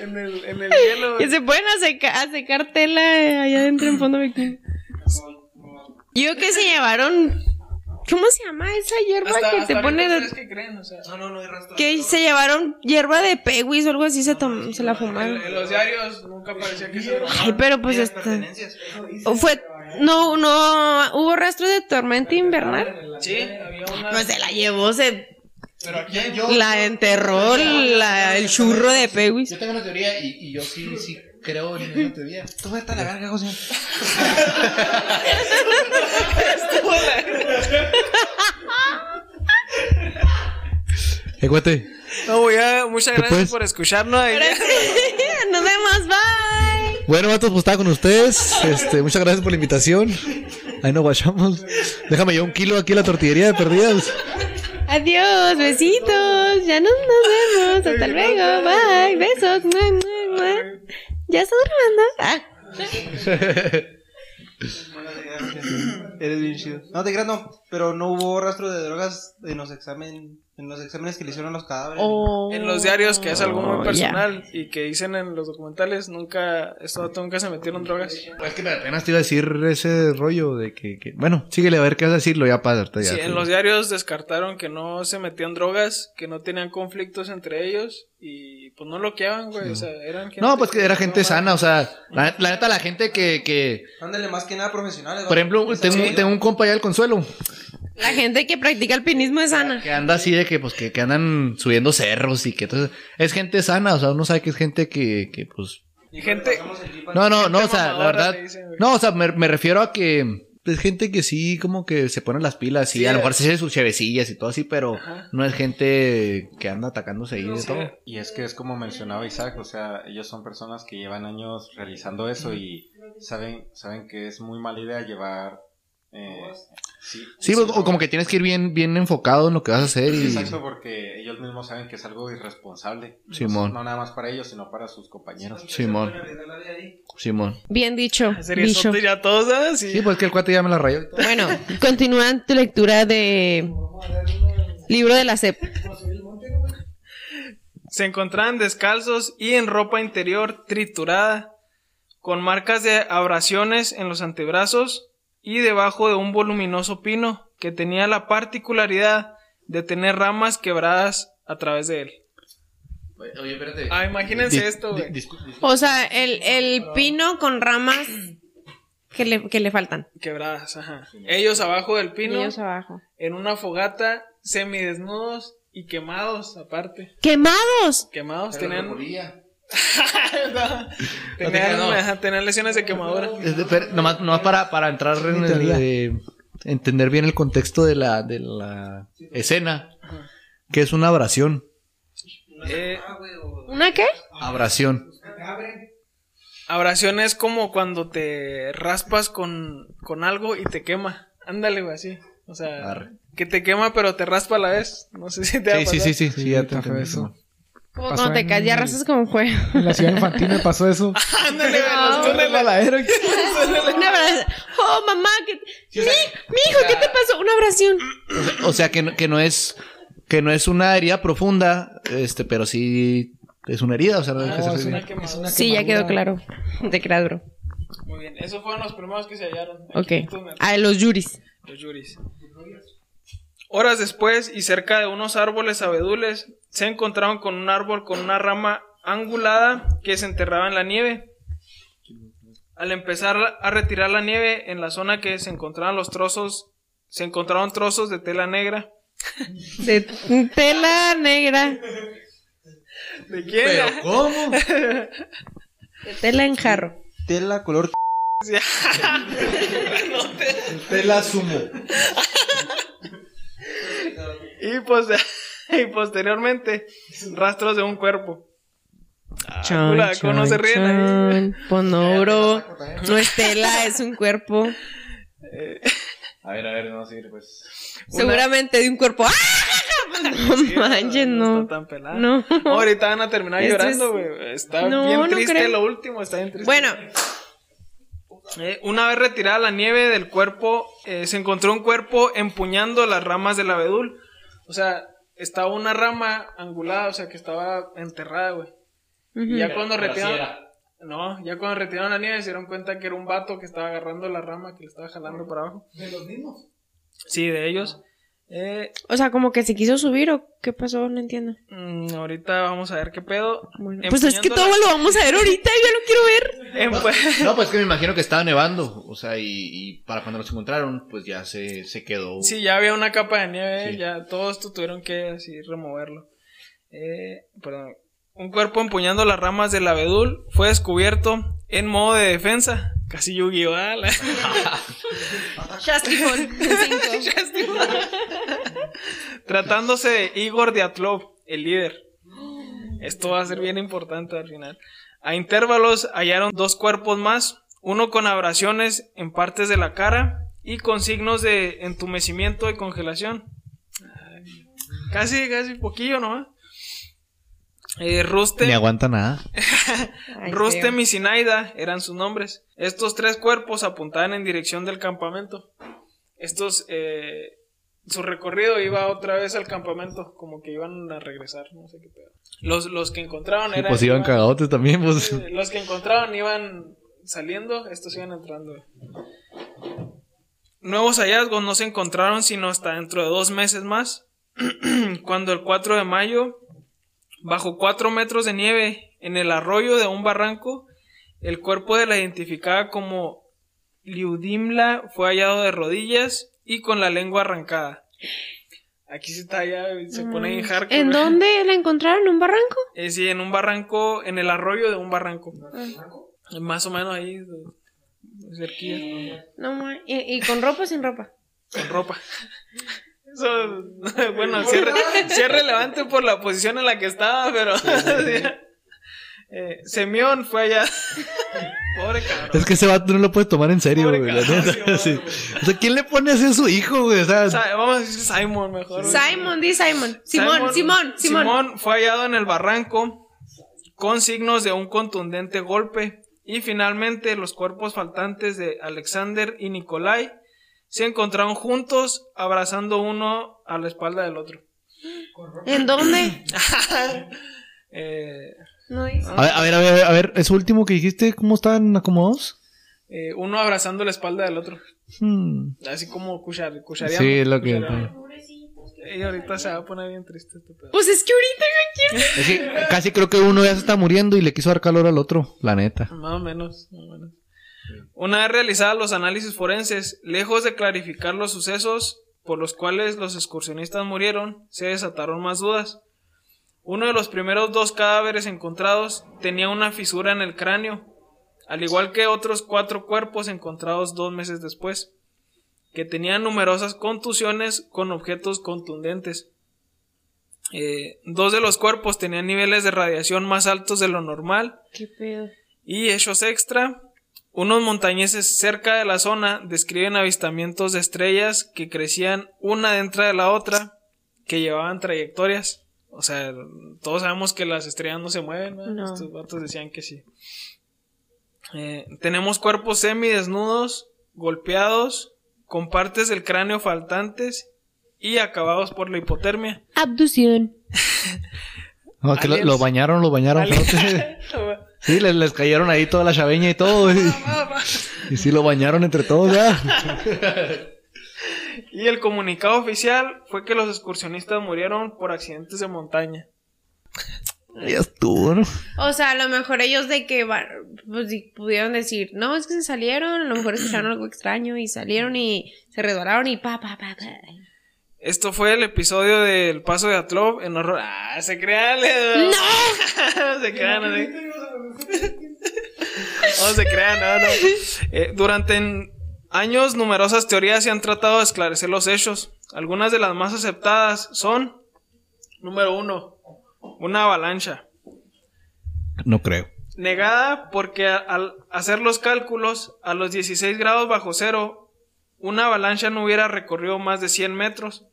Speaker 1: en, el, en el hielo.
Speaker 2: Que se pueden a, seca- a secar tela eh, allá adentro en fondo de bikini. Yo que se llevaron. ¿Cómo se llama esa hierba
Speaker 1: Hasta,
Speaker 2: que
Speaker 1: hasta
Speaker 2: te pone de-
Speaker 1: que creen, o sea,
Speaker 4: No, no, no hay rastro.
Speaker 2: Que se llevaron hierba de peguis o algo así, se, tom- se la fumaron.
Speaker 1: en los diarios nunca parecía que se
Speaker 2: Ay, pero pues
Speaker 4: pertenencias.
Speaker 2: Fue. No, no. Hubo rastro de tormenta invernal.
Speaker 1: Sí, había una.
Speaker 2: Pues se la llevó, se.
Speaker 1: pero aquí
Speaker 2: La enterró la, el churro de peguis.
Speaker 3: Yo tengo una teoría y, y yo sí, sí creo en esa teoría.
Speaker 4: Tú vete a la verga, José.
Speaker 3: Eh, cuate.
Speaker 1: No, voy a, muchas
Speaker 3: ¿Qué
Speaker 1: gracias
Speaker 3: pues?
Speaker 1: por escucharnos. ahí.
Speaker 2: Nos vemos, bye.
Speaker 3: Bueno, vatos, pues estaba con ustedes. Este, muchas gracias por la invitación. Ahí nos guachamos. Déjame yo un kilo aquí en la tortillería de perdidas.
Speaker 2: Adiós, besitos. Ya nos, nos vemos. Hasta luego. Bye. Besos. ¿Ya estás grabando? Ah.
Speaker 4: Eres bien chido. No te creas, no. Pero no hubo rastro de drogas en los examen, en los exámenes que le hicieron los cadáveres.
Speaker 2: Oh.
Speaker 1: En los diarios, que es algo muy
Speaker 2: ya.
Speaker 1: personal y que dicen en los documentales, nunca, esto nunca se metieron drogas.
Speaker 3: Pues que apenas te iba a decir ese rollo de que, que- bueno, síguele a ver qué vas a decirlo ya para ya,
Speaker 1: Sí, en los diarios descartaron que no se metían drogas, que no tenían conflictos entre ellos y pues no lo quedaban, güey. O sea, eran gente
Speaker 3: No, pues que era gente sana, o sea, la, la neta la gente que, que
Speaker 4: Ándale, más que nada profesionales.
Speaker 3: por ejemplo, tengo,
Speaker 4: Sí.
Speaker 3: tengo un compa allá del Consuelo,
Speaker 2: La gente que practica alpinismo es sana.
Speaker 3: que anda así de que, pues, que, que andan subiendo cerros y que entonces, es gente sana, o sea, uno sabe que es gente que, que pues,
Speaker 1: Y gente,
Speaker 3: no, no, no, o sea, la verdad,
Speaker 1: dicen,
Speaker 3: no, o sea, me, me refiero a que es gente que sí, como que se pone las pilas y
Speaker 1: Sí,
Speaker 3: a lo mejor se hace sus chevecillas y todo así, pero
Speaker 1: Ajá.
Speaker 3: no es gente que anda atacándose ahí de
Speaker 1: Sí.
Speaker 3: todo.
Speaker 6: Y es que es como mencionaba Isaac, o sea, ellos son personas que llevan años realizando eso y saben, saben que es muy mala idea llevar... eh, sí,
Speaker 3: Sí, o, o como que tienes que ir bien, bien enfocado en lo que vas a hacer y...
Speaker 6: Exacto, porque ellos mismos saben que es algo irresponsable.
Speaker 3: Simón.
Speaker 6: No nada más para ellos, sino para sus compañeros.
Speaker 3: Simón, Simón.
Speaker 2: Bien dicho.
Speaker 1: Sería
Speaker 2: Dicho.
Speaker 1: todos, ¿ah? Sí.
Speaker 3: Sí, pues que el cuate ya me la rayó.
Speaker 2: Bueno, continúa tu lectura de libro de la CEP.
Speaker 1: Se encontraban descalzos y en ropa interior triturada, con marcas de abrasiones en los antebrazos y debajo de un voluminoso pino que tenía la particularidad de tener ramas quebradas a través de él.
Speaker 3: Oye, espérate.
Speaker 1: Ah, imagínense esto, güey.
Speaker 2: O sea, el, el pino con ramas que le, que le faltan.
Speaker 1: quebradas, ajá. Ellos abajo del pino,
Speaker 2: Ellos abajo.
Speaker 1: en una fogata, semidesnudos y quemados aparte.
Speaker 2: ¡Quemados!
Speaker 1: Quemados, tenían,
Speaker 3: revolía.
Speaker 1: tenían,
Speaker 3: No.
Speaker 1: ajá, tenían lesiones de quemadura.
Speaker 3: Es de- pero nomás, nomás para, para entrar en el, entender bien el contexto de la, de la escena, que es una abrasión.
Speaker 1: Eh,
Speaker 2: ¿Una qué?
Speaker 3: Abrasión.
Speaker 1: abrasión es como cuando te raspas con, con algo y te quema. Ándale, güey, así. O sea,
Speaker 3: Arre.
Speaker 1: que te quema pero te raspa a la vez. No sé si te va a
Speaker 3: Sí, sí, sí, sí, sí,
Speaker 5: Sí,
Speaker 3: ya te
Speaker 5: eso.
Speaker 2: Como
Speaker 5: Pasó
Speaker 2: cuando te caes, ya arrastras como juego.
Speaker 5: En la ciudad infantil me pasó eso.
Speaker 1: Ándale, los
Speaker 2: No.
Speaker 1: túneles.
Speaker 2: Una abrazo. Oh, mamá, que... mi, mi hijo, ¿qué te pasó? Una abrasión.
Speaker 3: O sea, que, no- que no es que no es una herida profunda, este, pero sí es una herida, o sea, no
Speaker 5: No,
Speaker 3: ser
Speaker 5: es es una
Speaker 2: Sí, ya quedó
Speaker 5: quemadura.
Speaker 2: claro. De cradro.
Speaker 1: Muy bien, esos fueron los primeros que se hallaron.
Speaker 2: Ok.
Speaker 1: aquí.
Speaker 2: Ah, los yuris.
Speaker 1: Los yuris. Horas después, y cerca de unos árboles abedules, se encontraron con un árbol con una rama angulada que se enterraba en la nieve. Al empezar a retirar la nieve en la zona que se encontraban los trozos, se encontraron trozos de tela negra.
Speaker 2: De tela negra.
Speaker 1: ¿De quién?
Speaker 3: Pero ¿cómo?
Speaker 2: De tela en jarro.
Speaker 4: Tela color
Speaker 3: Te la sumo.
Speaker 1: Y, pues, y posteriormente, rastros de un cuerpo. Ah, cula, ¿cómo no se ríen.
Speaker 2: Pues no, bro. No es tela, es un cuerpo.
Speaker 3: A ver, a ver, no seguir pues.
Speaker 2: Seguramente de un cuerpo. ¡Ah! No
Speaker 1: Sí,
Speaker 2: manches, no.
Speaker 1: está tan pelada.
Speaker 2: No.
Speaker 1: Ahorita van a terminar
Speaker 2: Esto
Speaker 1: llorando,
Speaker 2: es-
Speaker 1: güey. Está
Speaker 2: No,
Speaker 1: bien
Speaker 2: no
Speaker 1: triste
Speaker 2: creo.
Speaker 1: lo último, está bien triste.
Speaker 2: Bueno,
Speaker 1: Eh, una vez retirada la nieve del cuerpo, eh, se encontró un cuerpo empuñando las ramas del abedul. O sea, estaba una rama angulada, o sea, que estaba enterrada, güey. Y ya cuando retiraron... No, ya cuando retiraron la nieve se dieron cuenta que era un vato que estaba agarrando la rama que le estaba jalando para abajo.
Speaker 5: ¿De los mismos?
Speaker 1: Sí, de ellos. Eh,
Speaker 2: o sea, como que se quiso subir o qué pasó, no entiendo.
Speaker 1: mm, ahorita vamos a ver qué pedo.
Speaker 2: Bueno, pues es que todo
Speaker 1: la-
Speaker 2: lo vamos a ver ahorita, yo lo quiero ver.
Speaker 1: Empu-
Speaker 3: No, pues que me imagino que estaba nevando, o sea, y, y para cuando los encontraron, pues ya se, se quedó.
Speaker 1: Sí, ya había una capa de nieve,
Speaker 3: Sí.
Speaker 1: ya todo esto tuvieron que así removerlo. Eh, perdón. Un cuerpo empuñando las ramas del abedul fue descubierto en modo de defensa. Casi Yu-Gi-Oh! Tratándose de Igor Diatlov, el líder. Esto va a ser bien importante al final. A intervalos hallaron dos cuerpos más, uno con abrasiones en partes de la cara y con signos de entumecimiento y congelación. Casi, casi poquillo nomás. Eh, Rustem,
Speaker 3: Ni aguanta nada.
Speaker 1: Rustem y Sinaida eran sus nombres. Estos tres cuerpos apuntaban en dirección del campamento. Estos, eh, su recorrido iba otra vez al campamento, como que iban a regresar, no sé qué pedo. Los, los que encontraron eran.
Speaker 3: pues iban cagadotes también, pues.
Speaker 1: Los que encontraron iban saliendo, estos iban entrando. Nuevos hallazgos no se encontraron sino hasta dentro de dos meses más, cuando el 4 de mayo, bajo 4 metros de nieve en el arroyo de un barranco, el cuerpo de la identificada como Liudimla fue hallado de rodillas y con la lengua arrancada. Aquí se está ya, se pone en hardcore.
Speaker 2: ¿En dónde la encontraron? ¿En un barranco?
Speaker 1: Eh, sí, en un barranco, en el arroyo de un barranco. Más o menos ahí, cerquilla,
Speaker 2: No, ¿Y, y con ropa o sin ropa?
Speaker 1: con ropa. Eso, bueno, sí es, re- sí es relevante por la posición en la que estaba, pero... eh, Semión fue allá. Pobre cabrón.
Speaker 3: Es que ese vato no lo puede tomar en serio,
Speaker 1: Pobre
Speaker 3: güey.
Speaker 1: cabrón, sí,
Speaker 3: sí. O sea, ¿quién le pone así a su hijo, güey? O sea,
Speaker 1: O sea, vamos a decir Simon mejor. güey.
Speaker 2: Simon, di Simon. Simón, Simón, Simón.
Speaker 1: Simón fue hallado en el barranco con signos de un contundente golpe. Y finalmente los cuerpos faltantes de Alexander y Nikolai se encontraron juntos abrazando uno a la espalda del otro.
Speaker 2: ¿En dónde?
Speaker 1: Eh,
Speaker 2: No
Speaker 3: a ver, a ver, a ver, a ver, eso último que dijiste, ¿cómo están acomodados?
Speaker 1: eh, uno abrazando la espalda del otro.
Speaker 3: Hmm.
Speaker 1: Así como cuchar, cuchareando.
Speaker 3: Sí, es lo que.
Speaker 1: Y ahorita se va a poner bien triste este pedo.
Speaker 2: Pues es que ahorita yo quiero.
Speaker 3: Es que casi creo que uno ya se está muriendo y le quiso dar calor al otro, la neta.
Speaker 1: Más o menos, más o menos. Una vez realizados los análisis forenses, lejos de clarificar los sucesos por los cuales los excursionistas murieron, se desataron más dudas. Uno de los primeros dos cadáveres encontrados tenía una fisura en el cráneo, al igual que otros cuatro cuerpos encontrados dos meses después, que tenían numerosas contusiones con objetos contundentes. Eh, dos de los cuerpos tenían niveles de radiación más altos de lo normal
Speaker 2: ¿Qué pedo?
Speaker 1: y hechos extra. Unos montañeses cerca de la zona describen avistamientos de estrellas que crecían una dentro de la otra, que llevaban trayectorias. O sea, todos sabemos que las estrellas no se mueven.
Speaker 2: No.
Speaker 1: Estos vatos decían que sí. Eh, tenemos cuerpos semidesnudos, golpeados, con partes del cráneo faltantes y acabados por la hipotermia.
Speaker 2: Abducción.
Speaker 3: No, que lo,
Speaker 1: Aliens.
Speaker 3: lo bañaron, lo bañaron. Sí, les, les cayeron ahí toda la chaveña y todo. Y, y sí, lo bañaron entre todos, ya.
Speaker 1: Y el comunicado oficial fue que los excursionistas murieron por accidentes de montaña.
Speaker 3: Ya estuvo, ¿no?
Speaker 2: O sea, a lo mejor ellos de que pues, pudieron decir, no, es que se salieron, a lo mejor escucharon algo extraño y salieron y se resbalaron y pa, pa, pa, pa.
Speaker 1: Esto fue el episodio del paso de Atlov en horror. ¡Ah! ¡Se crean! ¡No! se crean, no, no se crean, no, no. Eh, durante años, numerosas teorías se han tratado de esclarecer los hechos. Algunas de las más aceptadas son: número uno, una avalancha.
Speaker 3: No creo.
Speaker 1: Negada porque al hacer los cálculos a los 16 grados bajo cero, una avalancha no hubiera recorrido más de 100 metros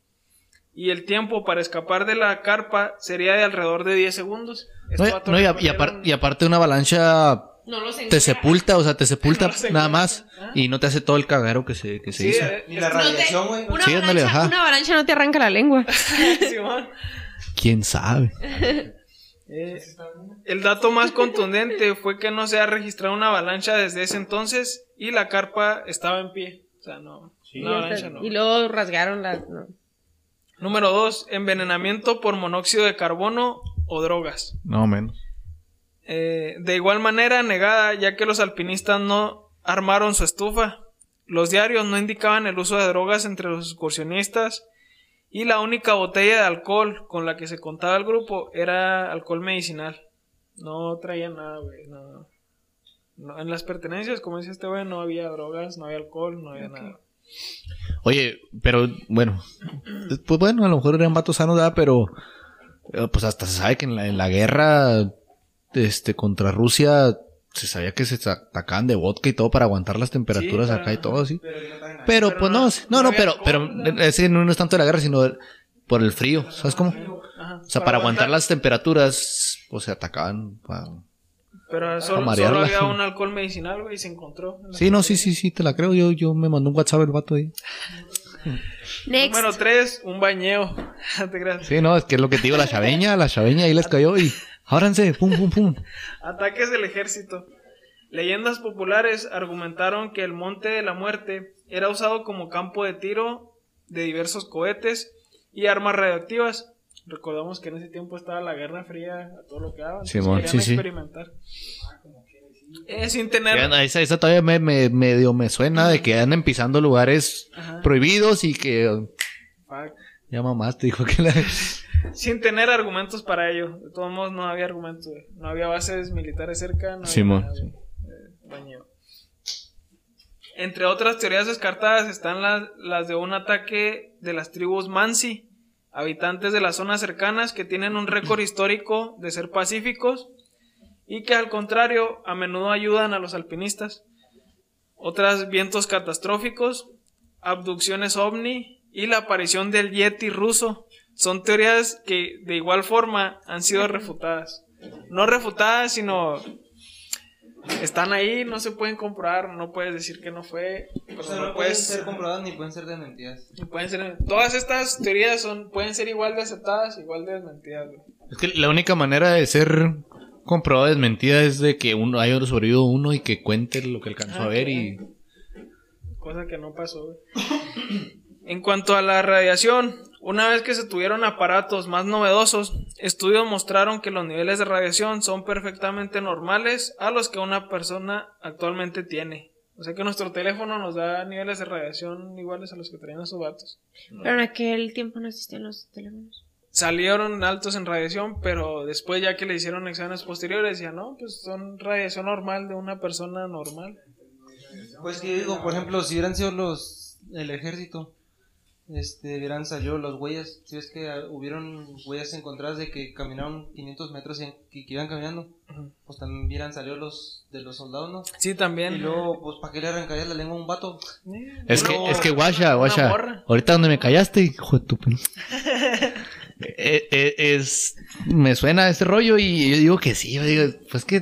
Speaker 1: y el tiempo para escapar de la carpa sería de alrededor de 10 segundos.
Speaker 3: No, y-
Speaker 1: vatos
Speaker 3: no, y, a- y
Speaker 1: recorrieron-
Speaker 3: apar- y aparte una avalancha
Speaker 2: No
Speaker 3: te sepulta, o sea, te sepulta
Speaker 1: No
Speaker 3: nada más y no te hace todo el cagadero que se, que se
Speaker 1: Sí,
Speaker 3: hizo.
Speaker 1: eh,
Speaker 4: Ni la
Speaker 2: No te-
Speaker 4: radiación, güey.
Speaker 2: una,
Speaker 3: Sí,
Speaker 2: avalancha, una avalancha no te arranca la lengua.
Speaker 3: ¿Quién sabe?
Speaker 1: Eh, el dato más contundente fue que no se ha registrado una avalancha desde ese entonces y la carpa estaba en pie. O sea, no. una avalancha no.
Speaker 2: Y luego rasgaron las...
Speaker 1: Número 2. Envenenamiento por monóxido de carbono o drogas.
Speaker 3: No menos.
Speaker 1: Eh, de igual manera negada, ya que los alpinistas no armaron su estufa. Los diarios no indicaban el uso de drogas entre los excursionistas y la única botella de alcohol con la que se contaba el grupo era alcohol medicinal. No traía nada, güey. No. No, En las pertenencias, como dice este güey, no había drogas, no había alcohol, no había nada.
Speaker 3: Oye, pero bueno, pues bueno, a lo mejor eran vatos sanos, ¿verdad? Pero eh, pues hasta se sabe que en la, en la guerra este contra Rusia se sabía que se atacaban de vodka y todo para aguantar las temperaturas
Speaker 1: Sí,
Speaker 3: acá y todo así.
Speaker 4: Pero
Speaker 3: pues
Speaker 1: no-
Speaker 3: no, no, pero, pero ese no es tanto de la guerra, sino por el frío, ¿sabes cómo?
Speaker 1: Ajá,
Speaker 3: O sea, para aguantar las temperaturas, pues se atacaban.
Speaker 1: Pero solo, había un alcohol medicinal, güey, y se encontró. en
Speaker 3: Sí, no, sí, sí, sí, te la creo. Yo, yo me mandó un WhatsApp el vato ahí.
Speaker 2: Next.
Speaker 1: Número 3, un bañeo.
Speaker 3: Sí, no, es que es lo que te digo, la chaveña, la chaveña ahí les cayó y ábranse, pum, pum, pum.
Speaker 1: Ataques del ejército. Leyendas populares argumentaron que el Monte de la Muerte era usado como campo de tiro de diversos cohetes y armas radioactivas. Recordamos que en ese tiempo estaba la Guerra Fría a todo lo que daba. entonces
Speaker 3: Simón, sí, sí.
Speaker 1: experimentar. Eh, sin tener...
Speaker 3: Esa, esa todavía me, me- medio me suena de que anden pisando lugares
Speaker 1: Ajá.
Speaker 3: prohibidos y que
Speaker 1: Fuck.
Speaker 3: ya mamás te dijo que la...
Speaker 1: Sin tener argumentos para ello. De todos modos, no había argumentos. No había bases militares cerca. No había
Speaker 3: Simón,
Speaker 1: nada, güey. Eh. Entre otras teorías descartadas están las, las de un ataque de las tribus Mansi, habitantes de las zonas cercanas que tienen un récord histórico de ser pacíficos y que al contrario a menudo ayudan a los alpinistas. Otras vientos catastróficos, abducciones ovni y la aparición del Yeti ruso son teorías que de igual forma han sido refutadas. No refutadas, sino están ahí, no se pueden comprobar, no puedes decir que no fue, pero
Speaker 4: O sea,
Speaker 1: no
Speaker 4: no pueden
Speaker 1: puedes
Speaker 4: ser comprobadas ni pueden ser desmentidas.
Speaker 1: y pueden ser todas estas teorías son pueden ser igual de aceptadas, igual de desmentidas. güey.
Speaker 3: Es que la única manera de ser comprobada desmentida es de que uno haya sobrevivido uno y que cuente lo que alcanzó
Speaker 1: Ah,
Speaker 3: a ver y...
Speaker 1: Cosa que no pasó. güey. En cuanto a la radiación, una vez que se tuvieron aparatos más novedosos, estudios mostraron que los niveles de radiación son perfectamente normales a los que una persona actualmente tiene. O sea que nuestro teléfono nos da niveles de radiación iguales a los que traían esos vatos.
Speaker 2: Pero en aquel tiempo no existían los teléfonos.
Speaker 1: Salieron altos en radiación, pero después ya que le hicieron exámenes posteriores, decían, no, pues son radiación normal de una persona normal.
Speaker 4: Pues que digo, por ejemplo, si hubieran sido los el ejército, este, hubieran salido las huellas, si ves que ah, hubieron huellas encontradas de que caminaron 500 metros y que iban caminando, pues también hubieran salido los de los soldados, ¿no?
Speaker 1: Sí, también.
Speaker 4: Y luego, pues, ¿para qué le arrancarías la lengua a un vato?
Speaker 3: Es que, es que guacha.
Speaker 1: morra.
Speaker 3: Ahorita donde me callaste, hijo de tu pin- Eh, eh, es, me suena ese rollo y yo digo que sí, yo digo, pues que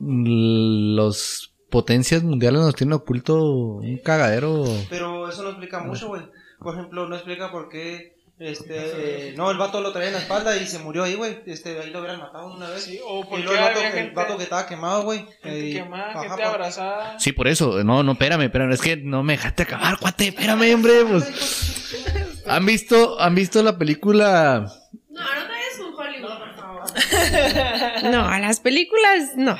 Speaker 3: los potencias mundiales nos tienen oculto un cagadero.
Speaker 4: Pero eso no explica mucho, güey. Por ejemplo, no explica por qué, este, eh, no, el vato lo traía en la espalda y se murió ahí, güey. Este, ahí lo hubieran matado una vez.
Speaker 1: Sí, o
Speaker 4: y
Speaker 1: porque
Speaker 4: luego el vato,
Speaker 1: había
Speaker 4: que, el
Speaker 1: gente,
Speaker 4: vato que estaba quemado, güey.
Speaker 1: gente
Speaker 4: eh,
Speaker 1: quemada,
Speaker 4: ajá,
Speaker 1: gente
Speaker 4: pa-
Speaker 1: abrazada.
Speaker 3: Sí, por eso, no, no, espérame, espérame, es que no me dejaste acabar, cuate, espérame, hombre, pues. ¿Han visto, han visto la película?
Speaker 2: No, no traes un Hollywood, por favor. No, a las películas, no.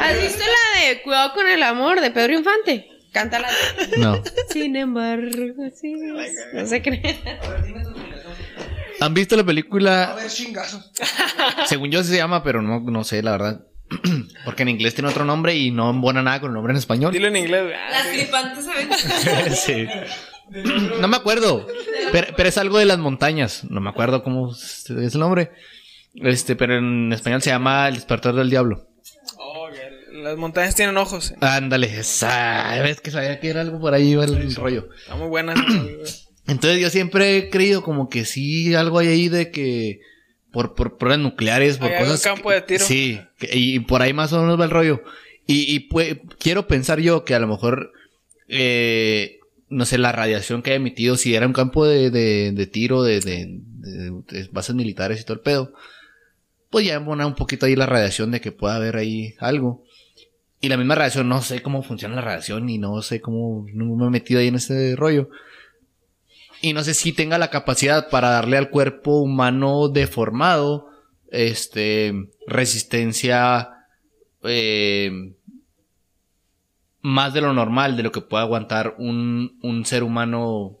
Speaker 2: ¿Has visto la de Cuidado con el amor de Pedro Infante? Cántala.
Speaker 3: No.
Speaker 2: Sin embargo, sí. No se cree.
Speaker 3: ¿Han visto la
Speaker 4: A
Speaker 3: película?
Speaker 4: ver, chingazos.
Speaker 3: Según yo se llama, pero no, no sé, la verdad. Porque en inglés tiene otro nombre y no embona nada con el nombre en español.
Speaker 1: Dilo en inglés, güey. Ah,
Speaker 2: Las
Speaker 1: sí.
Speaker 2: flipantes aventuras.
Speaker 3: sí. No me acuerdo. Pero, pero es algo de las montañas. No me acuerdo cómo es el nombre. Este, pero en español se llama El despertar del diablo.
Speaker 1: Oh, las montañas tienen ojos.
Speaker 3: Ándale, esa. Ves que sabía que era algo por ahí iba el rollo.
Speaker 1: Está muy buena.
Speaker 3: Entonces yo siempre he creído como que sí, algo hay ahí de que por, por pruebas nucleares, por
Speaker 1: Hay
Speaker 3: cosas.
Speaker 1: campo
Speaker 3: que-
Speaker 1: de tiro.
Speaker 3: Sí, que- y por ahí más o menos va el rollo. Y, y pue- quiero pensar yo que a lo mejor, eh, no sé, la radiación que ha emitido, si era un campo de, de, de tiro, de- de bases militares y todo el pedo, pues ya embona un poquito ahí la radiación de que pueda haber ahí algo. Y la misma radiación, no sé cómo funciona la radiación y no sé cómo, no me he metido ahí en ese rollo. Y no sé si tenga la capacidad para darle al cuerpo humano deformado, este, resistencia, eh, más de lo normal, de lo que puede aguantar un, un ser humano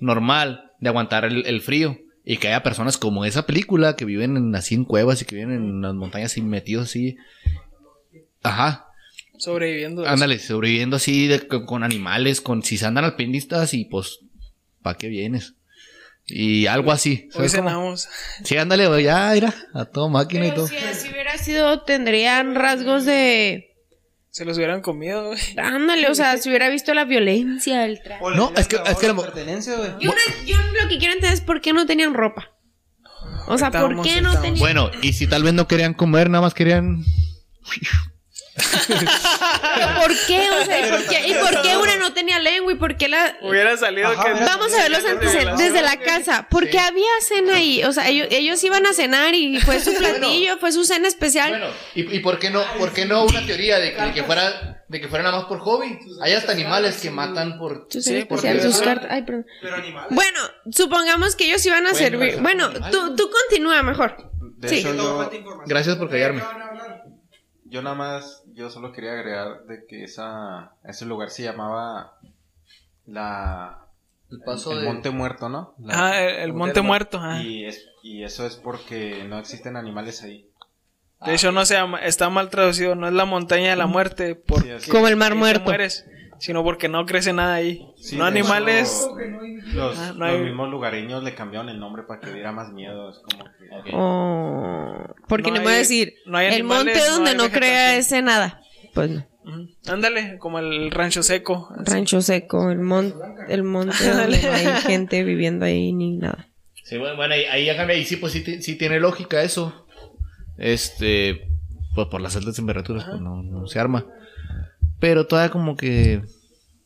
Speaker 3: normal, de aguantar el, el frío. Y que haya personas como esa película que viven en, así en cuevas y que viven en las montañas y metidos así. Ajá,
Speaker 1: Sobreviviendo.
Speaker 3: Ándale, sobreviviendo así de- con, con animales, con si se andan alpinistas y pues, ¿pa' qué vienes? Y algo así.
Speaker 1: Hoy cenamos.
Speaker 3: Sí, ándale, ya, mira, a todo máquina y
Speaker 2: Pero
Speaker 3: todo.
Speaker 2: si así hubiera sido, tendrían rasgos de.
Speaker 1: Se los hubieran comido, güey.
Speaker 2: Ándale, o sea, si hubiera visto la violencia, el tra-
Speaker 4: O le
Speaker 3: No, es que- es que
Speaker 4: la pertenencia, güey.
Speaker 2: Yo, no- yo lo que quiero entender es por qué no tenían ropa. O sea, ¿por qué no tenían
Speaker 3: Bueno, y si tal vez no querían comer, nada más querían...
Speaker 2: ¿Pero ¿Por qué? O sea, ¿y por qué, ¿y por qué una no tenía lengua? ¿Y por qué la...?
Speaker 1: Hubiera salido
Speaker 4: Ajá,
Speaker 1: que.
Speaker 2: Vamos a ver los antecedentes desde la casa. ¿Por qué había cena ahí? O sea, ellos, ellos iban a cenar y fue su platillo, fue su cena especial.
Speaker 3: Bueno, ¿y, y por qué no por qué no una teoría de que, de que fuera de que fuera nada más por hobby? Hay hasta animales que matan por...
Speaker 1: Sí, porque-
Speaker 2: especial, sus cartas. Ay, perdón.
Speaker 4: Pero animales.
Speaker 2: Bueno, supongamos que ellos iban a
Speaker 3: Bueno,
Speaker 2: servir. Bueno, tú, tú continúa mejor.
Speaker 6: De
Speaker 2: Sí.
Speaker 6: hecho, yo,
Speaker 3: Gracias por callarme.
Speaker 6: Yo nada más, yo solo quería agregar de que esa, ese lugar se llamaba la,
Speaker 3: El paso
Speaker 6: el
Speaker 3: de...
Speaker 6: Monte Muerto, ¿no? La-
Speaker 1: Ah, el, el Monte Muerto. ah.
Speaker 6: y, es, y eso es porque no existen animales ahí.
Speaker 1: De hecho, no se llama, está mal traducido. No es la montaña de la muerte. Porque
Speaker 6: Sí, así
Speaker 2: Como el mar muerto.
Speaker 1: mueres, sino porque no crece nada ahí.
Speaker 6: Sí,
Speaker 1: no animales.
Speaker 6: hecho, Los,
Speaker 1: Ah, no
Speaker 6: los
Speaker 1: hay-
Speaker 6: mismos lugareños le cambiaron el nombre para que diera más miedo. Es como que...
Speaker 2: Oh, porque
Speaker 1: No
Speaker 2: no, me voy a decir,
Speaker 1: no hay
Speaker 2: el monte donde no, crea ese nada. Pues no.
Speaker 1: Ándale, como el rancho seco. así.
Speaker 2: Rancho seco, el, mon el monte donde no hay gente viviendo ahí ni nada.
Speaker 3: Sí, bueno, bueno, ahí, ahí, ahí sí, pues sí tiene lógica eso. Este, pues por las altas temperaturas, pues no, no se arma. Pero todavía como que...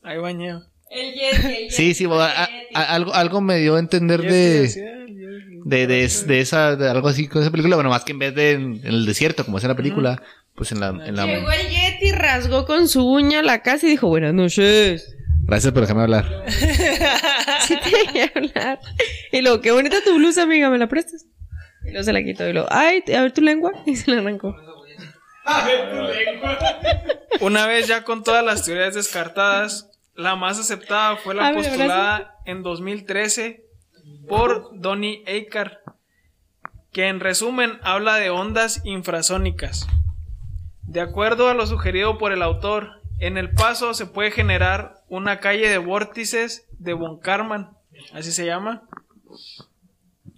Speaker 1: Ahí bañeo.
Speaker 2: El Yeti,
Speaker 3: Sí, sí, a- a- a- algo, algo me dio a entender de, de, de, de esa, de algo así con esa película. Bueno, más que en vez de en, en el desierto, como es en la película, pues en la... En la...
Speaker 2: Llegó el Yeti, rasgó con su uña la casa y dijo, buenas noches.
Speaker 3: Gracias por dejarme hablar.
Speaker 2: Sí te dejé hablar. Y luego, qué bonita tu blusa, amiga, ¿me la prestas? Y luego se la quitó y luego, ay, a ver tu lengua. Y se la arrancó.
Speaker 1: Una vez ya con todas las teorías descartadas, la más aceptada fue la postulada en 2013 por Donny Aikar, que en resumen habla de ondas infrasónicas. De acuerdo a lo sugerido por el autor, en el paso se puede generar una calle de vórtices de Von Karman, así se llama,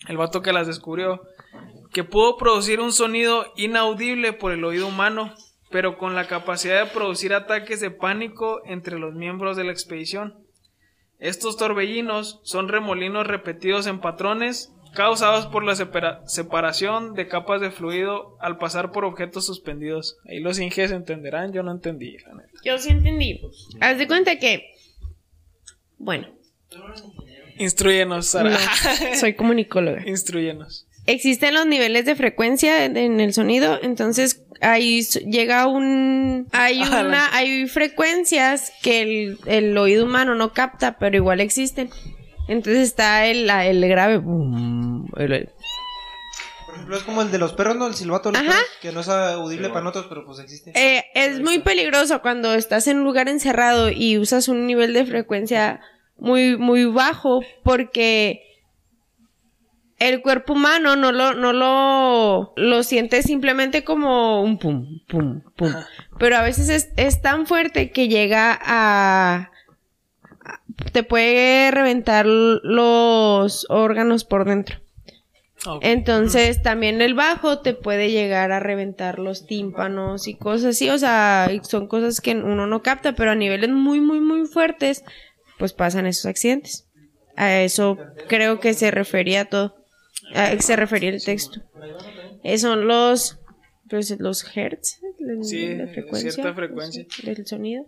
Speaker 1: el vato que las descubrió, que pudo producir un sonido inaudible por el oído humano, pero con la capacidad de producir ataques de pánico entre los miembros de la expedición. Estos torbellinos son remolinos repetidos en patrones causados por la separa- separación de capas de fluido al pasar por objetos suspendidos. Ahí los inges entenderán, yo no entendí, la neta.
Speaker 2: Yo sí entendí. Haz de cuenta que. Bueno,
Speaker 1: Instruyenos, Sara.
Speaker 2: no, soy comunicóloga.
Speaker 1: Instruyenos.
Speaker 2: Existen los niveles de frecuencia en- el sonido, entonces ahí llega un... Hay una... Hay frecuencias que el, el oído humano no capta, pero igual existen. Entonces está el, la- el grave... boom, el-
Speaker 4: Por ejemplo, es como el de los perros, ¿no? El silbato de los
Speaker 2: Ajá.
Speaker 4: perros, que no es audible para nosotros, pero pues existe.
Speaker 2: Eh, es muy peligroso cuando estás en un lugar encerrado y usas un nivel de frecuencia muy, muy bajo porque el cuerpo humano no lo, no lo, lo siente simplemente como un pum, pum, pum. Pero a veces es, es tan fuerte que llega a, te puede reventar los órganos por dentro. Entonces, también el bajo te puede llegar a reventar los tímpanos y cosas así, o sea, son cosas que uno no capta, pero a niveles muy, muy, muy fuertes, pues pasan esos accidentes. A eso creo que se refería todo, a que se refería el texto. Eh, son los, pues, los hertz, la-
Speaker 1: Sí,
Speaker 2: la frecuencia,
Speaker 1: cierta frecuencia.
Speaker 2: del sonido.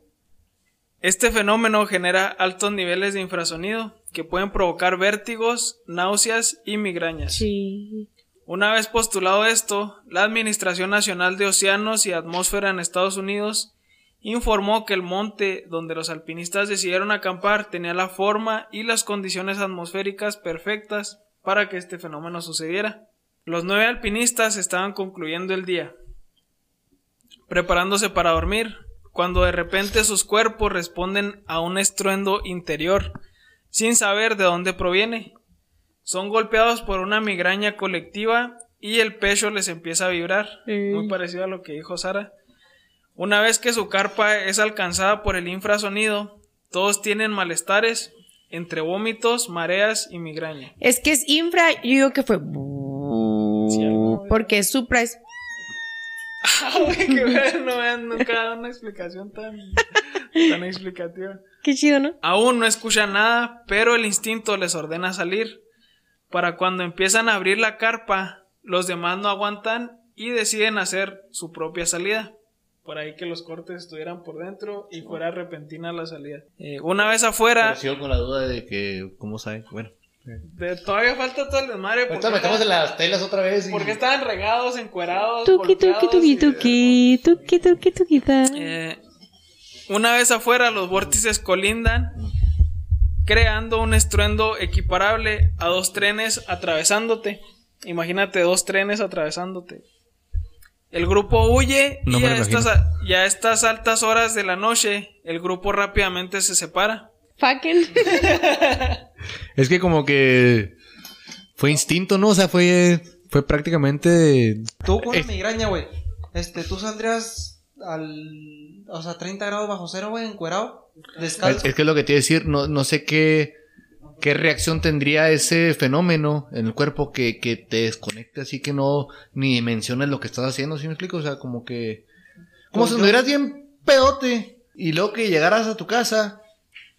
Speaker 1: Este fenómeno genera altos niveles de infrasonido que pueden provocar vértigos, náuseas y migrañas.
Speaker 2: Sí.
Speaker 1: Una vez postulado esto, la Administración Nacional de Océanos y Atmósfera en Estados Unidos informó que el monte donde los alpinistas decidieron acampar tenía la forma y las condiciones atmosféricas perfectas para que este fenómeno sucediera. Los nueve alpinistas estaban concluyendo el día, preparándose para dormir, cuando de repente sus cuerpos responden a un estruendo interior, sin saber de dónde proviene. Son golpeados por una migraña colectiva y el pecho les empieza a vibrar, muy parecido a lo que dijo Sara. Una vez que su carpa es alcanzada por el infrasonido, todos tienen malestares entre vómitos, mareas y migraña.
Speaker 2: Es que es infra, yo digo que fue... Porque es supra es...
Speaker 1: Qué bueno, vean, nunca he dado una explicación tan, tan explicativa.
Speaker 2: Qué chido, ¿no?
Speaker 1: Aún no escuchan nada, pero el instinto les ordena salir. Para cuando empiezan a abrir la carpa, los demás no aguantan y deciden hacer su propia salida. Por ahí que los cortes estuvieran por dentro y fuera repentina la salida. Eh, una vez afuera,
Speaker 3: Pero sigo con la duda de que, ¿cómo saben? Bueno.
Speaker 1: de- todavía falta todo el desmadre.
Speaker 3: Ahorita metemos en las telas otra vez. y-
Speaker 1: Porque estaban regados, encuerados.
Speaker 2: Tuki, tuki, tuki, tuki, tuki, tuki, tuki.
Speaker 1: Eh, una vez afuera, los vórtices colindan, creando un estruendo equiparable a dos trenes atravesándote. Imagínate dos trenes atravesándote. El grupo huye
Speaker 3: No
Speaker 1: y, a estas, y a estas altas horas de la noche, el grupo rápidamente se separa.
Speaker 2: Fucking.
Speaker 3: Es que como que fue instinto, ¿no? O sea, fue, fue prácticamente...
Speaker 4: Tú con una
Speaker 3: Es-
Speaker 4: migraña, güey. Este, tú saldrías al. O sea, 30 grados bajo cero, güey, encuerado.
Speaker 3: Es,
Speaker 4: Descalzo.
Speaker 3: es que es lo que te iba a decir, no, no sé qué, qué reacción tendría ese fenómeno en el cuerpo que, que te desconecte así que no ni menciones lo que estás haciendo, ¿sí me explico? O sea, como que... Como
Speaker 4: Pues
Speaker 3: si anduvieras bien pedote y luego que llegaras a tu casa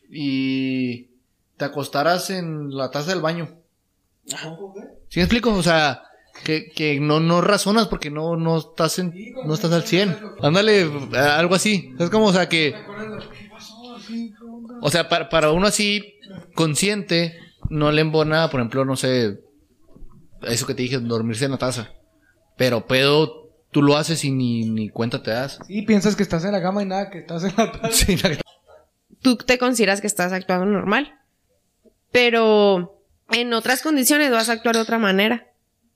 Speaker 3: y te acostaras en la taza del baño. ¿Sí me explico? O sea, que, que no, no razonas porque no, no estás en, no estás al 100. Ándale, algo así. Es como, o sea, que... O sea, para, para uno así consciente, no le embona, por ejemplo, no sé, eso que te dije, dormirse en la taza. Pero pedo, tú lo haces y ni, ni cuenta te das.
Speaker 5: Y piensas que estás en la cama y nada, que estás en la taza.
Speaker 3: Sí, la-
Speaker 2: Tú te consideras que estás actuando normal. Pero en otras condiciones vas a actuar de otra manera.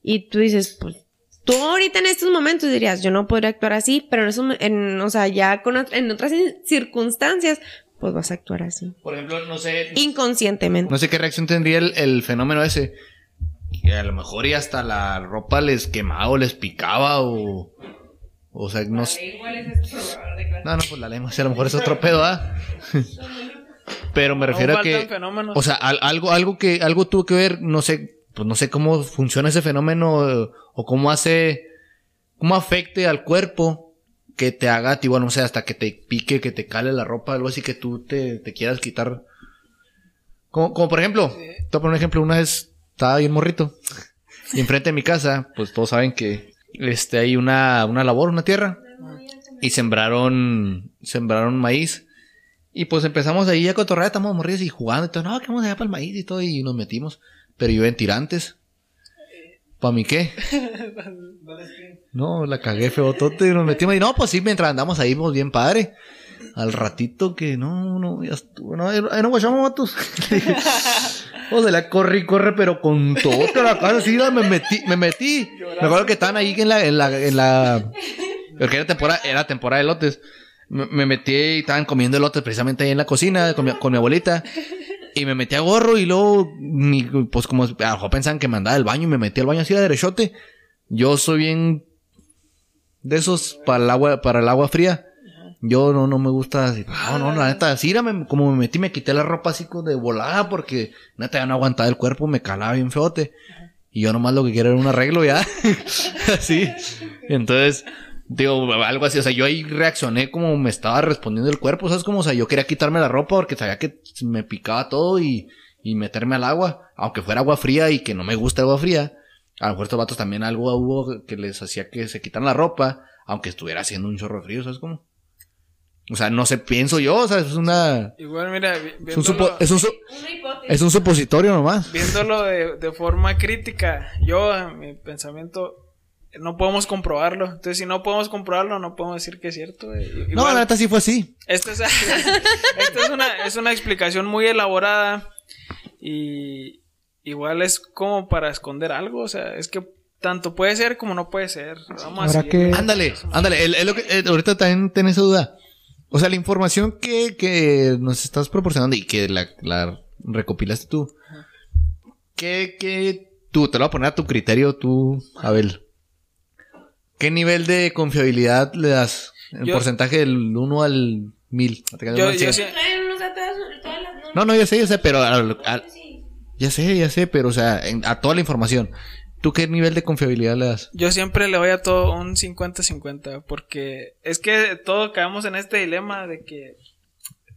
Speaker 2: Y tú dices, pues, tú ahorita en estos momentos dirías, yo no podría actuar así, pero en, esos- en o sea, ya con, en otras circunstancias, pues vas a actuar así.
Speaker 3: Por ejemplo, no sé.
Speaker 2: Inconscientemente.
Speaker 3: No sé qué reacción tendría el, el fenómeno ese. Que a lo mejor y hasta la ropa les quemaba o les picaba o. O sea, no sé. No, no, pues la lengua, sí, a lo mejor es otro pedo, ¿ah? Pero me refiero a que.
Speaker 1: fenómenos.
Speaker 3: O sea, al- algo, algo que, algo tuvo que ver, no sé, pues no sé cómo funciona ese fenómeno eh, o cómo hace, cómo afecte al cuerpo que te haga, tipo, no sé, hasta que te pique, que te cale la ropa, algo así que tú te, te quieras quitar. Como, como por ejemplo, te voy a poner un ejemplo, una vez estaba bien morrito y enfrente de mi casa, pues todos saben que este hay una, una labor, una tierra y sembraron, sembraron maíz. Y pues empezamos ahí a cotorrear, estamos morridos y jugando y todo. No, que vamos allá para el maíz y todo. Y nos metimos. Pero yo en tirantes. ¿Para mí qué? No, la cagué feotote y nos metimos. Y no, pues sí, mientras andamos ahí, pues bien padre. Al ratito que no, no, ya estuvo. No, ahí no guachamos, vatos. O sea, la corre y corre, pero con todo la casa así, me metí, me metí. Me acuerdo que estaban ahí en la, en la, en la, porque era temporada, era temporada de elotes. Me, me metí y estaban comiendo elotes precisamente ahí en la cocina con mi, con mi abuelita. Y me metí a gorro y luego, mi- pues como a lo mejor pensaban que me andaba del baño y me metí al baño así a derechote. Yo soy bien de esos para el agua, para el agua fría. Yo no, no me gusta así. No, no, la neta, así era, como me metí, me quité la ropa así como de volada porque neta ya no aguantaba el cuerpo, me calaba bien feote. Y yo nomás lo que quiero era un arreglo ya. así. Entonces, digo, algo así. O sea, yo ahí reaccioné como me estaba respondiendo el cuerpo, ¿sabes? Como, o sea, yo quería quitarme la ropa porque sabía que me picaba todo y, y meterme al agua. Aunque fuera agua fría y que no me gusta el agua fría. A lo mejor estos vatos también algo hubo que les hacía que se quitaran la ropa, aunque estuviera haciendo un chorro de frío, ¿sabes cómo? O sea, no sé, pienso yo, o sea, es una...
Speaker 1: Igual, mira,
Speaker 3: Es un, supo- es un, su- es un supositorio nomás.
Speaker 1: viéndolo de, de forma crítica, yo, mi pensamiento, no podemos comprobarlo. Entonces, si no podemos comprobarlo, no podemos decir que es cierto.
Speaker 3: No, la neta sí fue así.
Speaker 1: Esta es, una, es una explicación muy elaborada y igual es como para esconder algo, o sea, es que tanto puede ser como no puede ser. Vamos a
Speaker 5: que-
Speaker 3: Ándale, ándale, el- es lo que, eh, ahorita también tenés esa duda. O sea, la información que, que nos estás proporcionando y que la, la recopilaste tú. ¿Qué, qué, tú, te lo voy a poner a tu criterio, tú, Abel. ¿Qué nivel de confiabilidad le das? En
Speaker 1: Yo-
Speaker 3: porcentaje del 1 al 1000.
Speaker 1: Yo, yo sí-
Speaker 2: Traen unos a todas, todas las noches.
Speaker 3: No, no, ya sé, ya sé, pero al- al- ya sé, ya sé, pero o sea, en- a toda la información. ¿Tú qué nivel de confiabilidad le das?
Speaker 1: Yo siempre le voy a todo un 50-50, porque es que todos caemos en este dilema de que...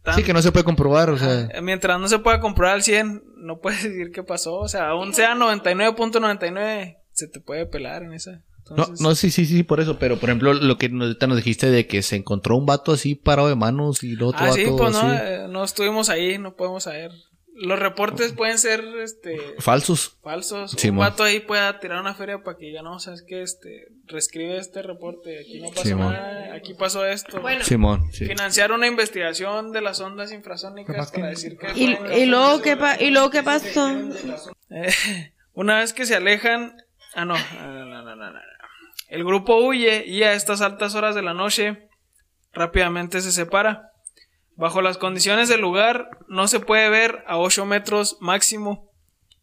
Speaker 1: tan-
Speaker 3: Sí, que no se puede comprobar, o sea.
Speaker 1: eh, Mientras no se pueda comprar al 100, no puedes decir qué pasó. O sea, aún sea 99.99, se te puede pelar en esa.
Speaker 3: No,
Speaker 1: Entonces,
Speaker 3: no, sí, sí, sí, por eso. Pero, por ejemplo, lo que nos, nos dijiste de que se encontró un vato así parado de manos y el otro
Speaker 1: Ah,
Speaker 3: vato
Speaker 1: sí, pues no,
Speaker 3: así.
Speaker 1: eh, no estuvimos ahí, no podemos saber. Los reportes pueden ser este
Speaker 3: Falsos.
Speaker 1: falsos. un vato ahí pueda tirar una feria para que diga, no, sabes que este, reescribe este reporte, aquí no pasó
Speaker 3: Simón.
Speaker 1: nada, aquí pasó esto.
Speaker 2: Bueno.
Speaker 3: Simón, sí.
Speaker 1: Financiar una investigación de las ondas infrasónicas
Speaker 5: que-
Speaker 1: para decir que...
Speaker 2: ¿Y, y luego qué pa- y luego qué pasó?
Speaker 1: Eh, una vez que se alejan... Ah, no, no, no, no, no, no, no. El grupo huye y a estas altas horas de la noche rápidamente se separa. Bajo las condiciones del lugar no se puede ver a 8 metros máximo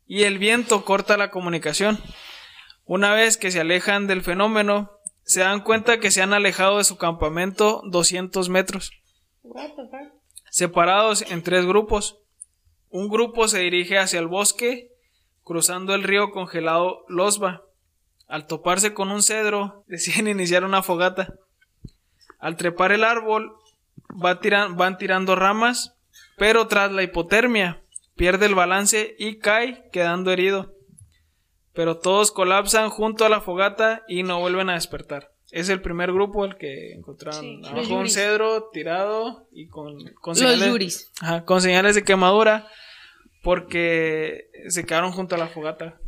Speaker 1: y el viento corta la comunicación. Una vez que se alejan del fenómeno, se dan cuenta que se han alejado de su campamento 200 metros, separados en tres grupos. Un grupo se dirige hacia el bosque, cruzando el río congelado Losba. Al toparse con un cedro, deciden iniciar una fogata. Al trepar el árbol, va tiran- van tirando ramas, pero tras la hipotermia, pierde el balance y cae, quedando herido. Pero todos colapsan junto a la fogata y no vuelven a despertar. Es el primer grupo el que encontraron
Speaker 2: Sí,
Speaker 1: abajo un cedro tirado y con, con
Speaker 2: Los
Speaker 1: señales-
Speaker 2: yuris.
Speaker 1: Ajá, con señales de quemadura porque se quedaron junto a la fogata.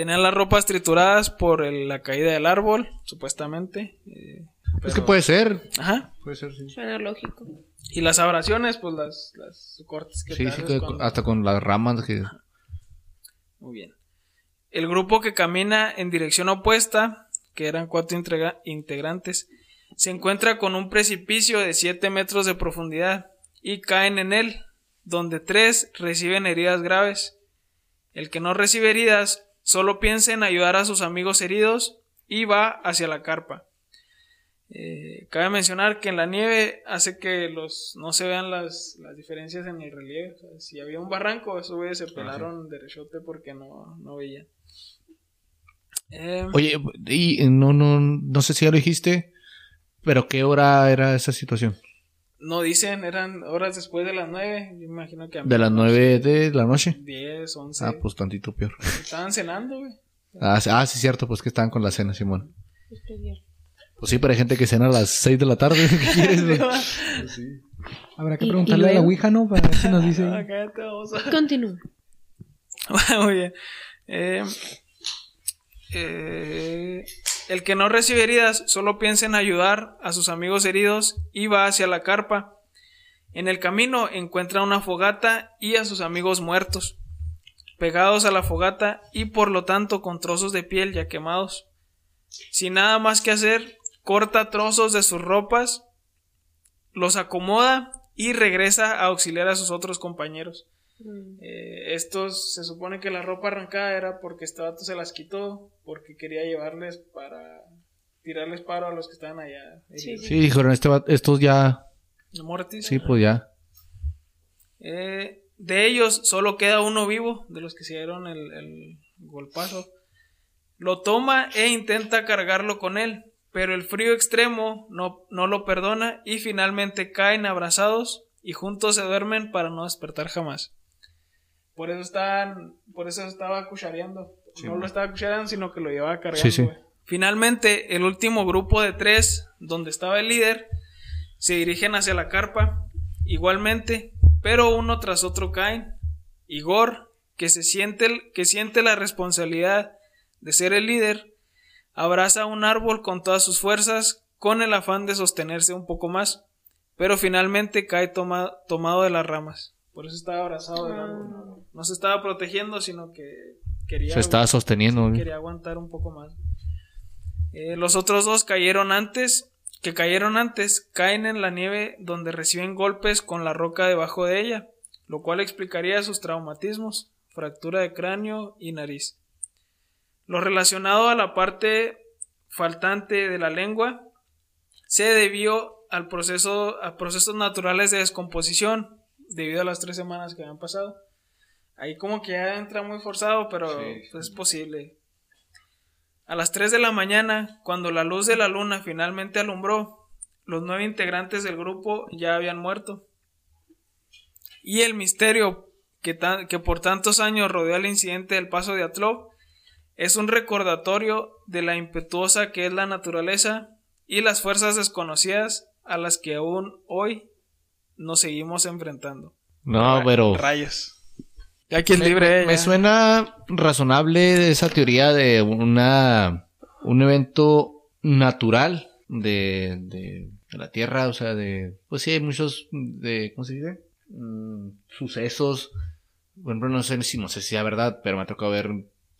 Speaker 1: Tenían las ropas trituradas por el- la caída del árbol, supuestamente. eh,
Speaker 3: Es que puede ser.
Speaker 1: Ajá.
Speaker 3: Puede ser, sí.
Speaker 2: Suena lógico.
Speaker 1: Y las abrasiones, pues las, las cortes que
Speaker 3: Sí,
Speaker 1: te
Speaker 3: sí,
Speaker 1: haces
Speaker 3: que-
Speaker 1: cuando-
Speaker 3: hasta con las ramas que...
Speaker 1: Muy bien. el grupo que camina en dirección opuesta, que eran cuatro integra- integrantes, se encuentra con un precipicio de 7 metros de profundidad y caen en él, donde tres reciben heridas graves. El que no recibe heridas solo piensa en ayudar a sus amigos heridos y va hacia la carpa. Eh, cabe mencionar que en la nieve hace que los no se vean las, las diferencias en el relieve. O sea, si había un barranco, esos güeyes se pelaron derechote porque no, no veían. Eh,
Speaker 3: Oye, y no, no, no sé si ya lo dijiste, pero ¿qué hora era esa situación?
Speaker 1: No dicen, eran horas después de las 9. Yo imagino que a
Speaker 3: De las nueve de la noche.
Speaker 1: 10, 11.
Speaker 3: Ah, pues tantito peor.
Speaker 1: Estaban cenando, güey.
Speaker 3: Ah, sí, ah, sí, cierto, pues que estaban con la cena, Simón. Pues sí, pero hay gente que cena a las 6 de la tarde. ¿Qué quieres, güey?
Speaker 5: Habrá que
Speaker 2: Y- y
Speaker 5: preguntarle a la Ouija, ¿no? Para ver si nos dice.
Speaker 1: Ah, cállate, vamos a-
Speaker 2: Continúa.
Speaker 1: Muy bien. Eh, eh, el que no recibe heridas solo piensa en ayudar a sus amigos heridos y va hacia la carpa. En el camino encuentra una fogata y a sus amigos muertos, pegados a la fogata y por lo tanto con trozos de piel ya quemados. Sin nada más que hacer, corta trozos de sus ropas, los acomoda y regresa a auxiliar a sus otros compañeros. Eh, estos se supone que la ropa arrancada era porque este vato se las quitó porque quería llevarles para tirarles paro a los que estaban allá. heridos.
Speaker 3: Sí, dijeron, este estos ya.
Speaker 1: Mortis.
Speaker 3: Sí, pues ya.
Speaker 1: Eh, de ellos solo queda uno vivo, de los que se dieron el, el golpazo. Lo toma e intenta cargarlo con él, pero el frío extremo no, no lo perdona y finalmente caen abrazados y juntos se duermen para no despertar jamás. Por eso estaban, por eso estaba cuchareando. no lo estaba cuchareando, sino que lo llevaba cargando.
Speaker 3: Sí, sí.
Speaker 1: güey. Finalmente, el último grupo de tres, donde estaba el líder, se dirigen hacia la carpa, igualmente, pero uno tras otro caen. Igor, que se siente, el- que siente la responsabilidad de ser el líder, abraza un árbol con todas sus fuerzas, con el afán de sostenerse un poco más, pero finalmente cae toma- tomado de las ramas. Por eso estaba abrazado del árbol. No, No se estaba protegiendo, sino que quería,
Speaker 3: Se estaba sosteniendo.
Speaker 1: quería aguantar un poco más. Eh, los otros dos cayeron antes, que cayeron antes, caen en la nieve donde reciben golpes con la roca debajo de ella, lo cual explicaría sus traumatismos, fractura de cráneo y nariz. Lo relacionado a la parte faltante de la lengua se debió al proceso, a procesos naturales de descomposición debido a las tres semanas que habían pasado. Ahí como que ya entra muy forzado, pero pues, es posible. A las 3 de la mañana, cuando la luz de la luna finalmente alumbró, los nueve integrantes del grupo ya habían muerto. Y el misterio que, tan- que por tantos años rodeó el incidente del paso de Atlov es un recordatorio de la impetuosa que es la naturaleza y las fuerzas desconocidas a las que aún hoy nos seguimos enfrentando.
Speaker 3: No, pero.
Speaker 1: Rayos. Ya quien
Speaker 3: Me,
Speaker 1: libre.
Speaker 3: me
Speaker 1: ya.
Speaker 3: suena razonable esa teoría de una un evento natural de, de, de la Tierra, o sea, de pues sí hay muchos de ¿cómo se dice? Mm, sucesos. Por ejemplo, no sé si no sé si sea verdad, pero me ha tocado ver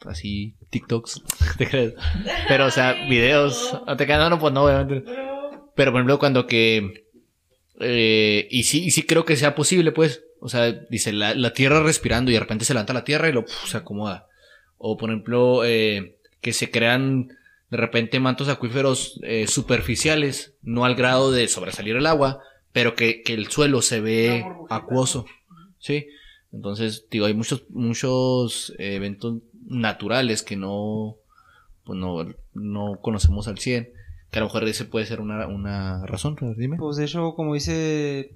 Speaker 3: así TikToks, ¿te crees? Pero o sea, videos, no te creas, no, no, pues no, obviamente. Pero por ejemplo, cuando que eh, y sí, y sí creo que sea posible, pues. O sea, dice la, la tierra respirando y de repente se levanta la tierra y lo puf, se acomoda. O por ejemplo, eh, que se crean de repente mantos acuíferos eh, superficiales, no al grado de sobresalir el agua, pero que, que el suelo se ve acuoso. Sí. Entonces, digo, hay muchos, muchos eventos naturales que no, pues no, no conocemos al 100. Que a lo mejor ese puede ser una, una razón, pero dime.
Speaker 4: Pues de hecho, como dice...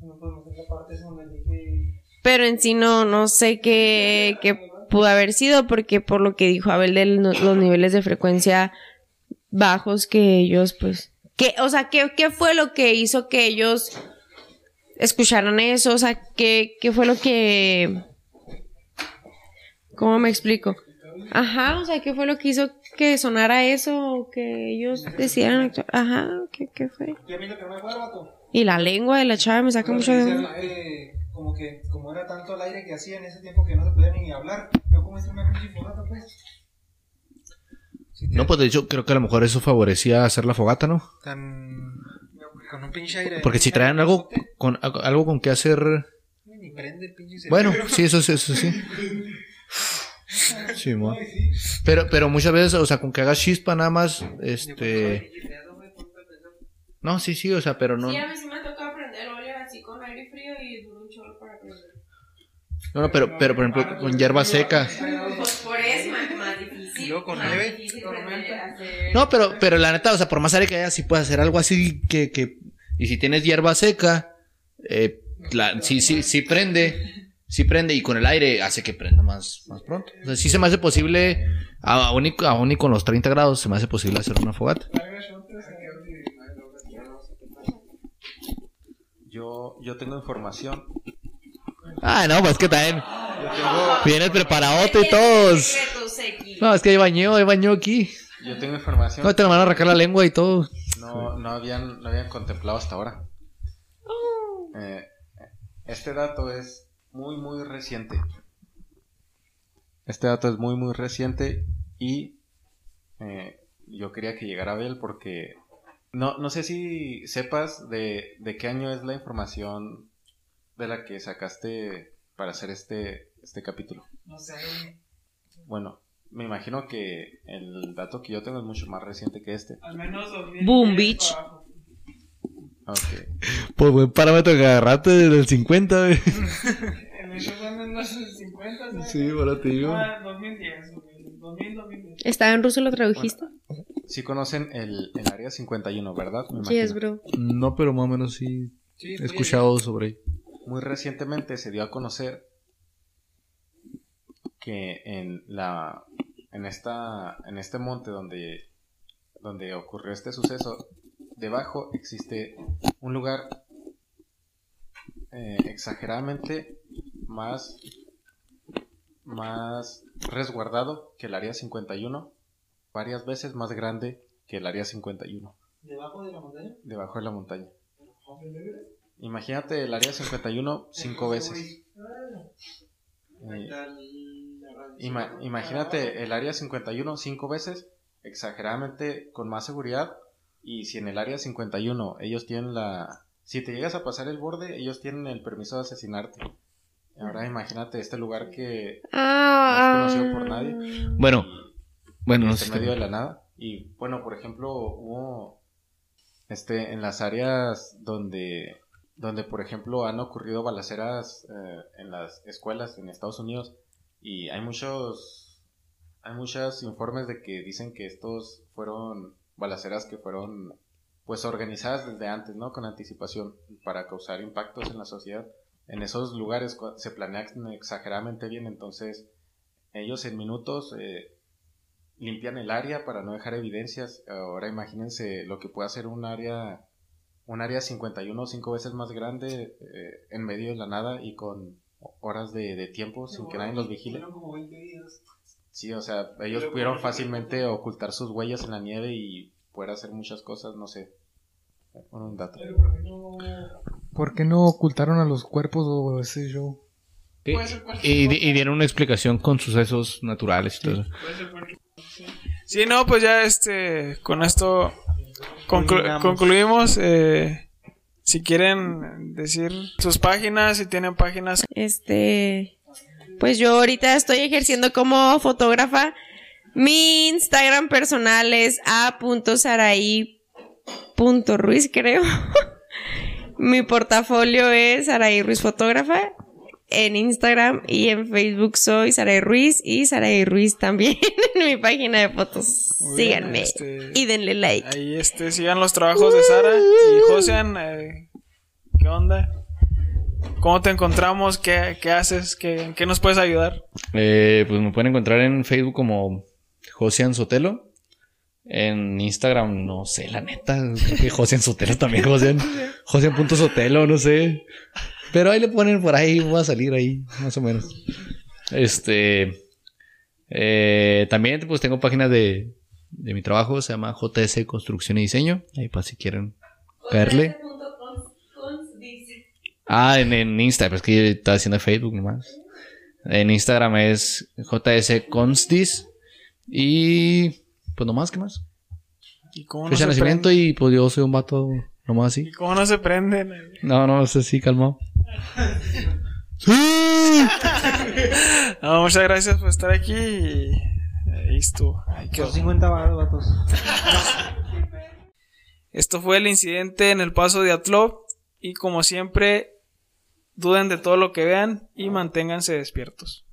Speaker 4: No podemos hacer la parte donde dije-
Speaker 2: Pero en sí no, no sé qué, qué pudo haber sido, porque por lo que dijo Abel de los niveles de frecuencia bajos que ellos, pues, que, o sea, ¿qué, qué fue lo que hizo que ellos escucharan eso? O sea, ¿qué, qué fue lo que... ¿Cómo me explico? Ajá, o sea, ¿qué fue lo que hizo que sonara eso? O que ellos decidieran actuar? Ajá, ¿qué, qué fue? Y la lengua de la chava me saca mucho de...
Speaker 5: Eh, como
Speaker 7: que, como era tanto el aire que hacía en ese tiempo que no se podía ni hablar, yo como hice una pinche fogata, pues. Sí,
Speaker 3: No, pues de hecho, creo que a lo mejor eso favorecía hacer la fogata, ¿no?
Speaker 7: Tan. Con un pinche aire.
Speaker 3: Porque si traían algo con, algo con que hacer.
Speaker 7: Ni prende el pinche
Speaker 3: Bueno,
Speaker 7: cerebro.
Speaker 3: sí, eso sí, eso sí. Sí, mo. Pero, pero muchas veces, o sea, con que hagas chispa nada más, este. No, sí, sí, o sea, pero no.
Speaker 2: Sí, a mí sí me tocó aprender óleo así con aire frío y duró un chorro para aprender.
Speaker 3: No, no, pero, pero por ejemplo, con hierba seca.
Speaker 2: Pues por eso es más difícil.
Speaker 7: Y luego con nieve,
Speaker 3: No, pero, pero la neta, o sea, por más aire que haya, sí puedes hacer algo así que, que. Y si tienes hierba seca, eh, la, sí, sí, sí prende. Sí prende y con el aire hace que prenda más, más pronto. O sea, sí se me hace posible, aún y, aún y con los 30 grados, se me hace posible hacer una fogata.
Speaker 6: Yo, yo tengo información.
Speaker 3: Ah, no, pues que también vienes preparadote y todos. No, es que hay baño, hay baño aquí.
Speaker 6: yo tengo información.
Speaker 3: No te la van a arrancar la lengua y todo.
Speaker 6: no, no habían, no habían contemplado hasta ahora. Eh, este dato es muy, muy reciente. Este dato es muy, muy reciente y eh, yo quería que llegara Abel porque no, no sé si sepas de, de qué año es la información de la que sacaste para hacer este, este capítulo.
Speaker 7: No sé.
Speaker 6: Bueno, me imagino que el dato que yo tengo es mucho más reciente que este.
Speaker 1: Al menos 2000.
Speaker 2: Boom, bitch.
Speaker 6: Ok.
Speaker 3: Pues buen parámetro que agarraste del 50, güey.
Speaker 1: En esos años no sé, 50, ¿sabes?
Speaker 3: Sí, ahora te digo.
Speaker 1: Ah, 2010, 2000, 2010.
Speaker 2: ¿Estaba en ruso lo tradujiste?
Speaker 6: Sí conocen el, el área 51, ¿verdad? Me
Speaker 2: sí, es bro.
Speaker 3: No, pero más o menos sí
Speaker 7: Sí,
Speaker 3: he escuchado sobre ello.
Speaker 6: Muy recientemente se dio a conocer que en la en esta en este monte donde donde ocurrió este suceso debajo existe un lugar eh, exageradamente más más resguardado que el área 51 varias veces más grande que el área 51
Speaker 7: ¿Debajo de la montaña?
Speaker 6: debajo de la montaña imagínate el área 51 cinco veces Eh, Ima- imagínate el área 51 cinco veces, exageradamente con más seguridad. Y si en el área 51 ellos tienen la... Si te llegas a pasar el borde, ellos tienen el permiso de asesinarte. Ahora imagínate este lugar que
Speaker 2: Ah,
Speaker 6: no es conocido por nadie.
Speaker 3: Bueno, bueno, no
Speaker 6: en medio de la nada. Y bueno, por ejemplo, hubo este en las áreas donde donde por ejemplo han ocurrido balaceras eh, en las escuelas en Estados Unidos y hay muchos hay muchos informes de que dicen que estos fueron balaceras que fueron pues organizadas desde antes, ¿no? Con anticipación para causar impactos en la sociedad. En esos lugares se planean exageradamente bien, entonces ellos en minutos eh, limpian el área para no dejar evidencias. Ahora imagínense lo que puede hacer un área, un área 51 cinco veces más grande eh, en medio de la nada y con horas de, de tiempo sin que nadie los vigile.
Speaker 7: Como 20 días.
Speaker 6: Sí, o sea, ellos pudieron fácilmente ocultar sus huellas en la nieve y poder hacer muchas cosas, no sé. Bueno, un dato.
Speaker 7: Pero ¿por qué no?
Speaker 5: ¿Por qué no ocultaron a los cuerpos o ese show?
Speaker 3: Y, y, dieron una explicación con sucesos naturales y todo eso.
Speaker 1: Puede ser cualquier cosa, sí. Sí, no, pues ya este, con esto conclu- concluimos. eh, si quieren decir sus páginas, si tienen páginas,
Speaker 2: Este, pues yo ahorita estoy ejerciendo como fotógrafa. Mi Instagram personal es a.saraí.ruiz, creo. Mi portafolio es Saraí Ruiz Fotógrafa. En Instagram y en Facebook soy Saraí Ruiz y Saraí Ruiz también en mi página de fotos.
Speaker 1: Muy bien,
Speaker 2: Síganme
Speaker 1: este-
Speaker 2: y denle like.
Speaker 1: ahí este, sigan los trabajos de Sara y Josean. eh, ¿Qué onda? ¿Cómo te encontramos? ¿Qué, haces? ¿Qué, ¿En qué nos puedes ayudar?
Speaker 3: Eh, pues me pueden encontrar en Facebook como Josian Sotelo. En Instagram, no sé, la neta. Josian Sotelo también, Josian. Josian.sotelo, no sé. Pero ahí le ponen por ahí, voy a salir ahí, más o menos. Este. eh, también, pues tengo páginas de, mi trabajo, se llama JS Construcción y Diseño. Ahí para si quieren caerle. Ah, en, en Instagram, es que yo estaba haciendo Facebook nomás. En Instagram es JS Constis. Y pues nomás, ¿qué más?
Speaker 1: ¿Y cómo no
Speaker 3: Fecha de
Speaker 1: se
Speaker 3: nacimiento
Speaker 1: prende?
Speaker 3: y pues yo soy un vato nomás así.
Speaker 1: ¿Y cómo no se prenden?
Speaker 3: No, no, sé si calmado.
Speaker 1: No, muchas gracias por estar aquí y ahí estuvo. Ahí quedó.
Speaker 4: Son 50 varos, vatos.
Speaker 1: Esto fue el incidente en el paso de Atlov y como siempre, duden de todo lo que vean y manténganse despiertos.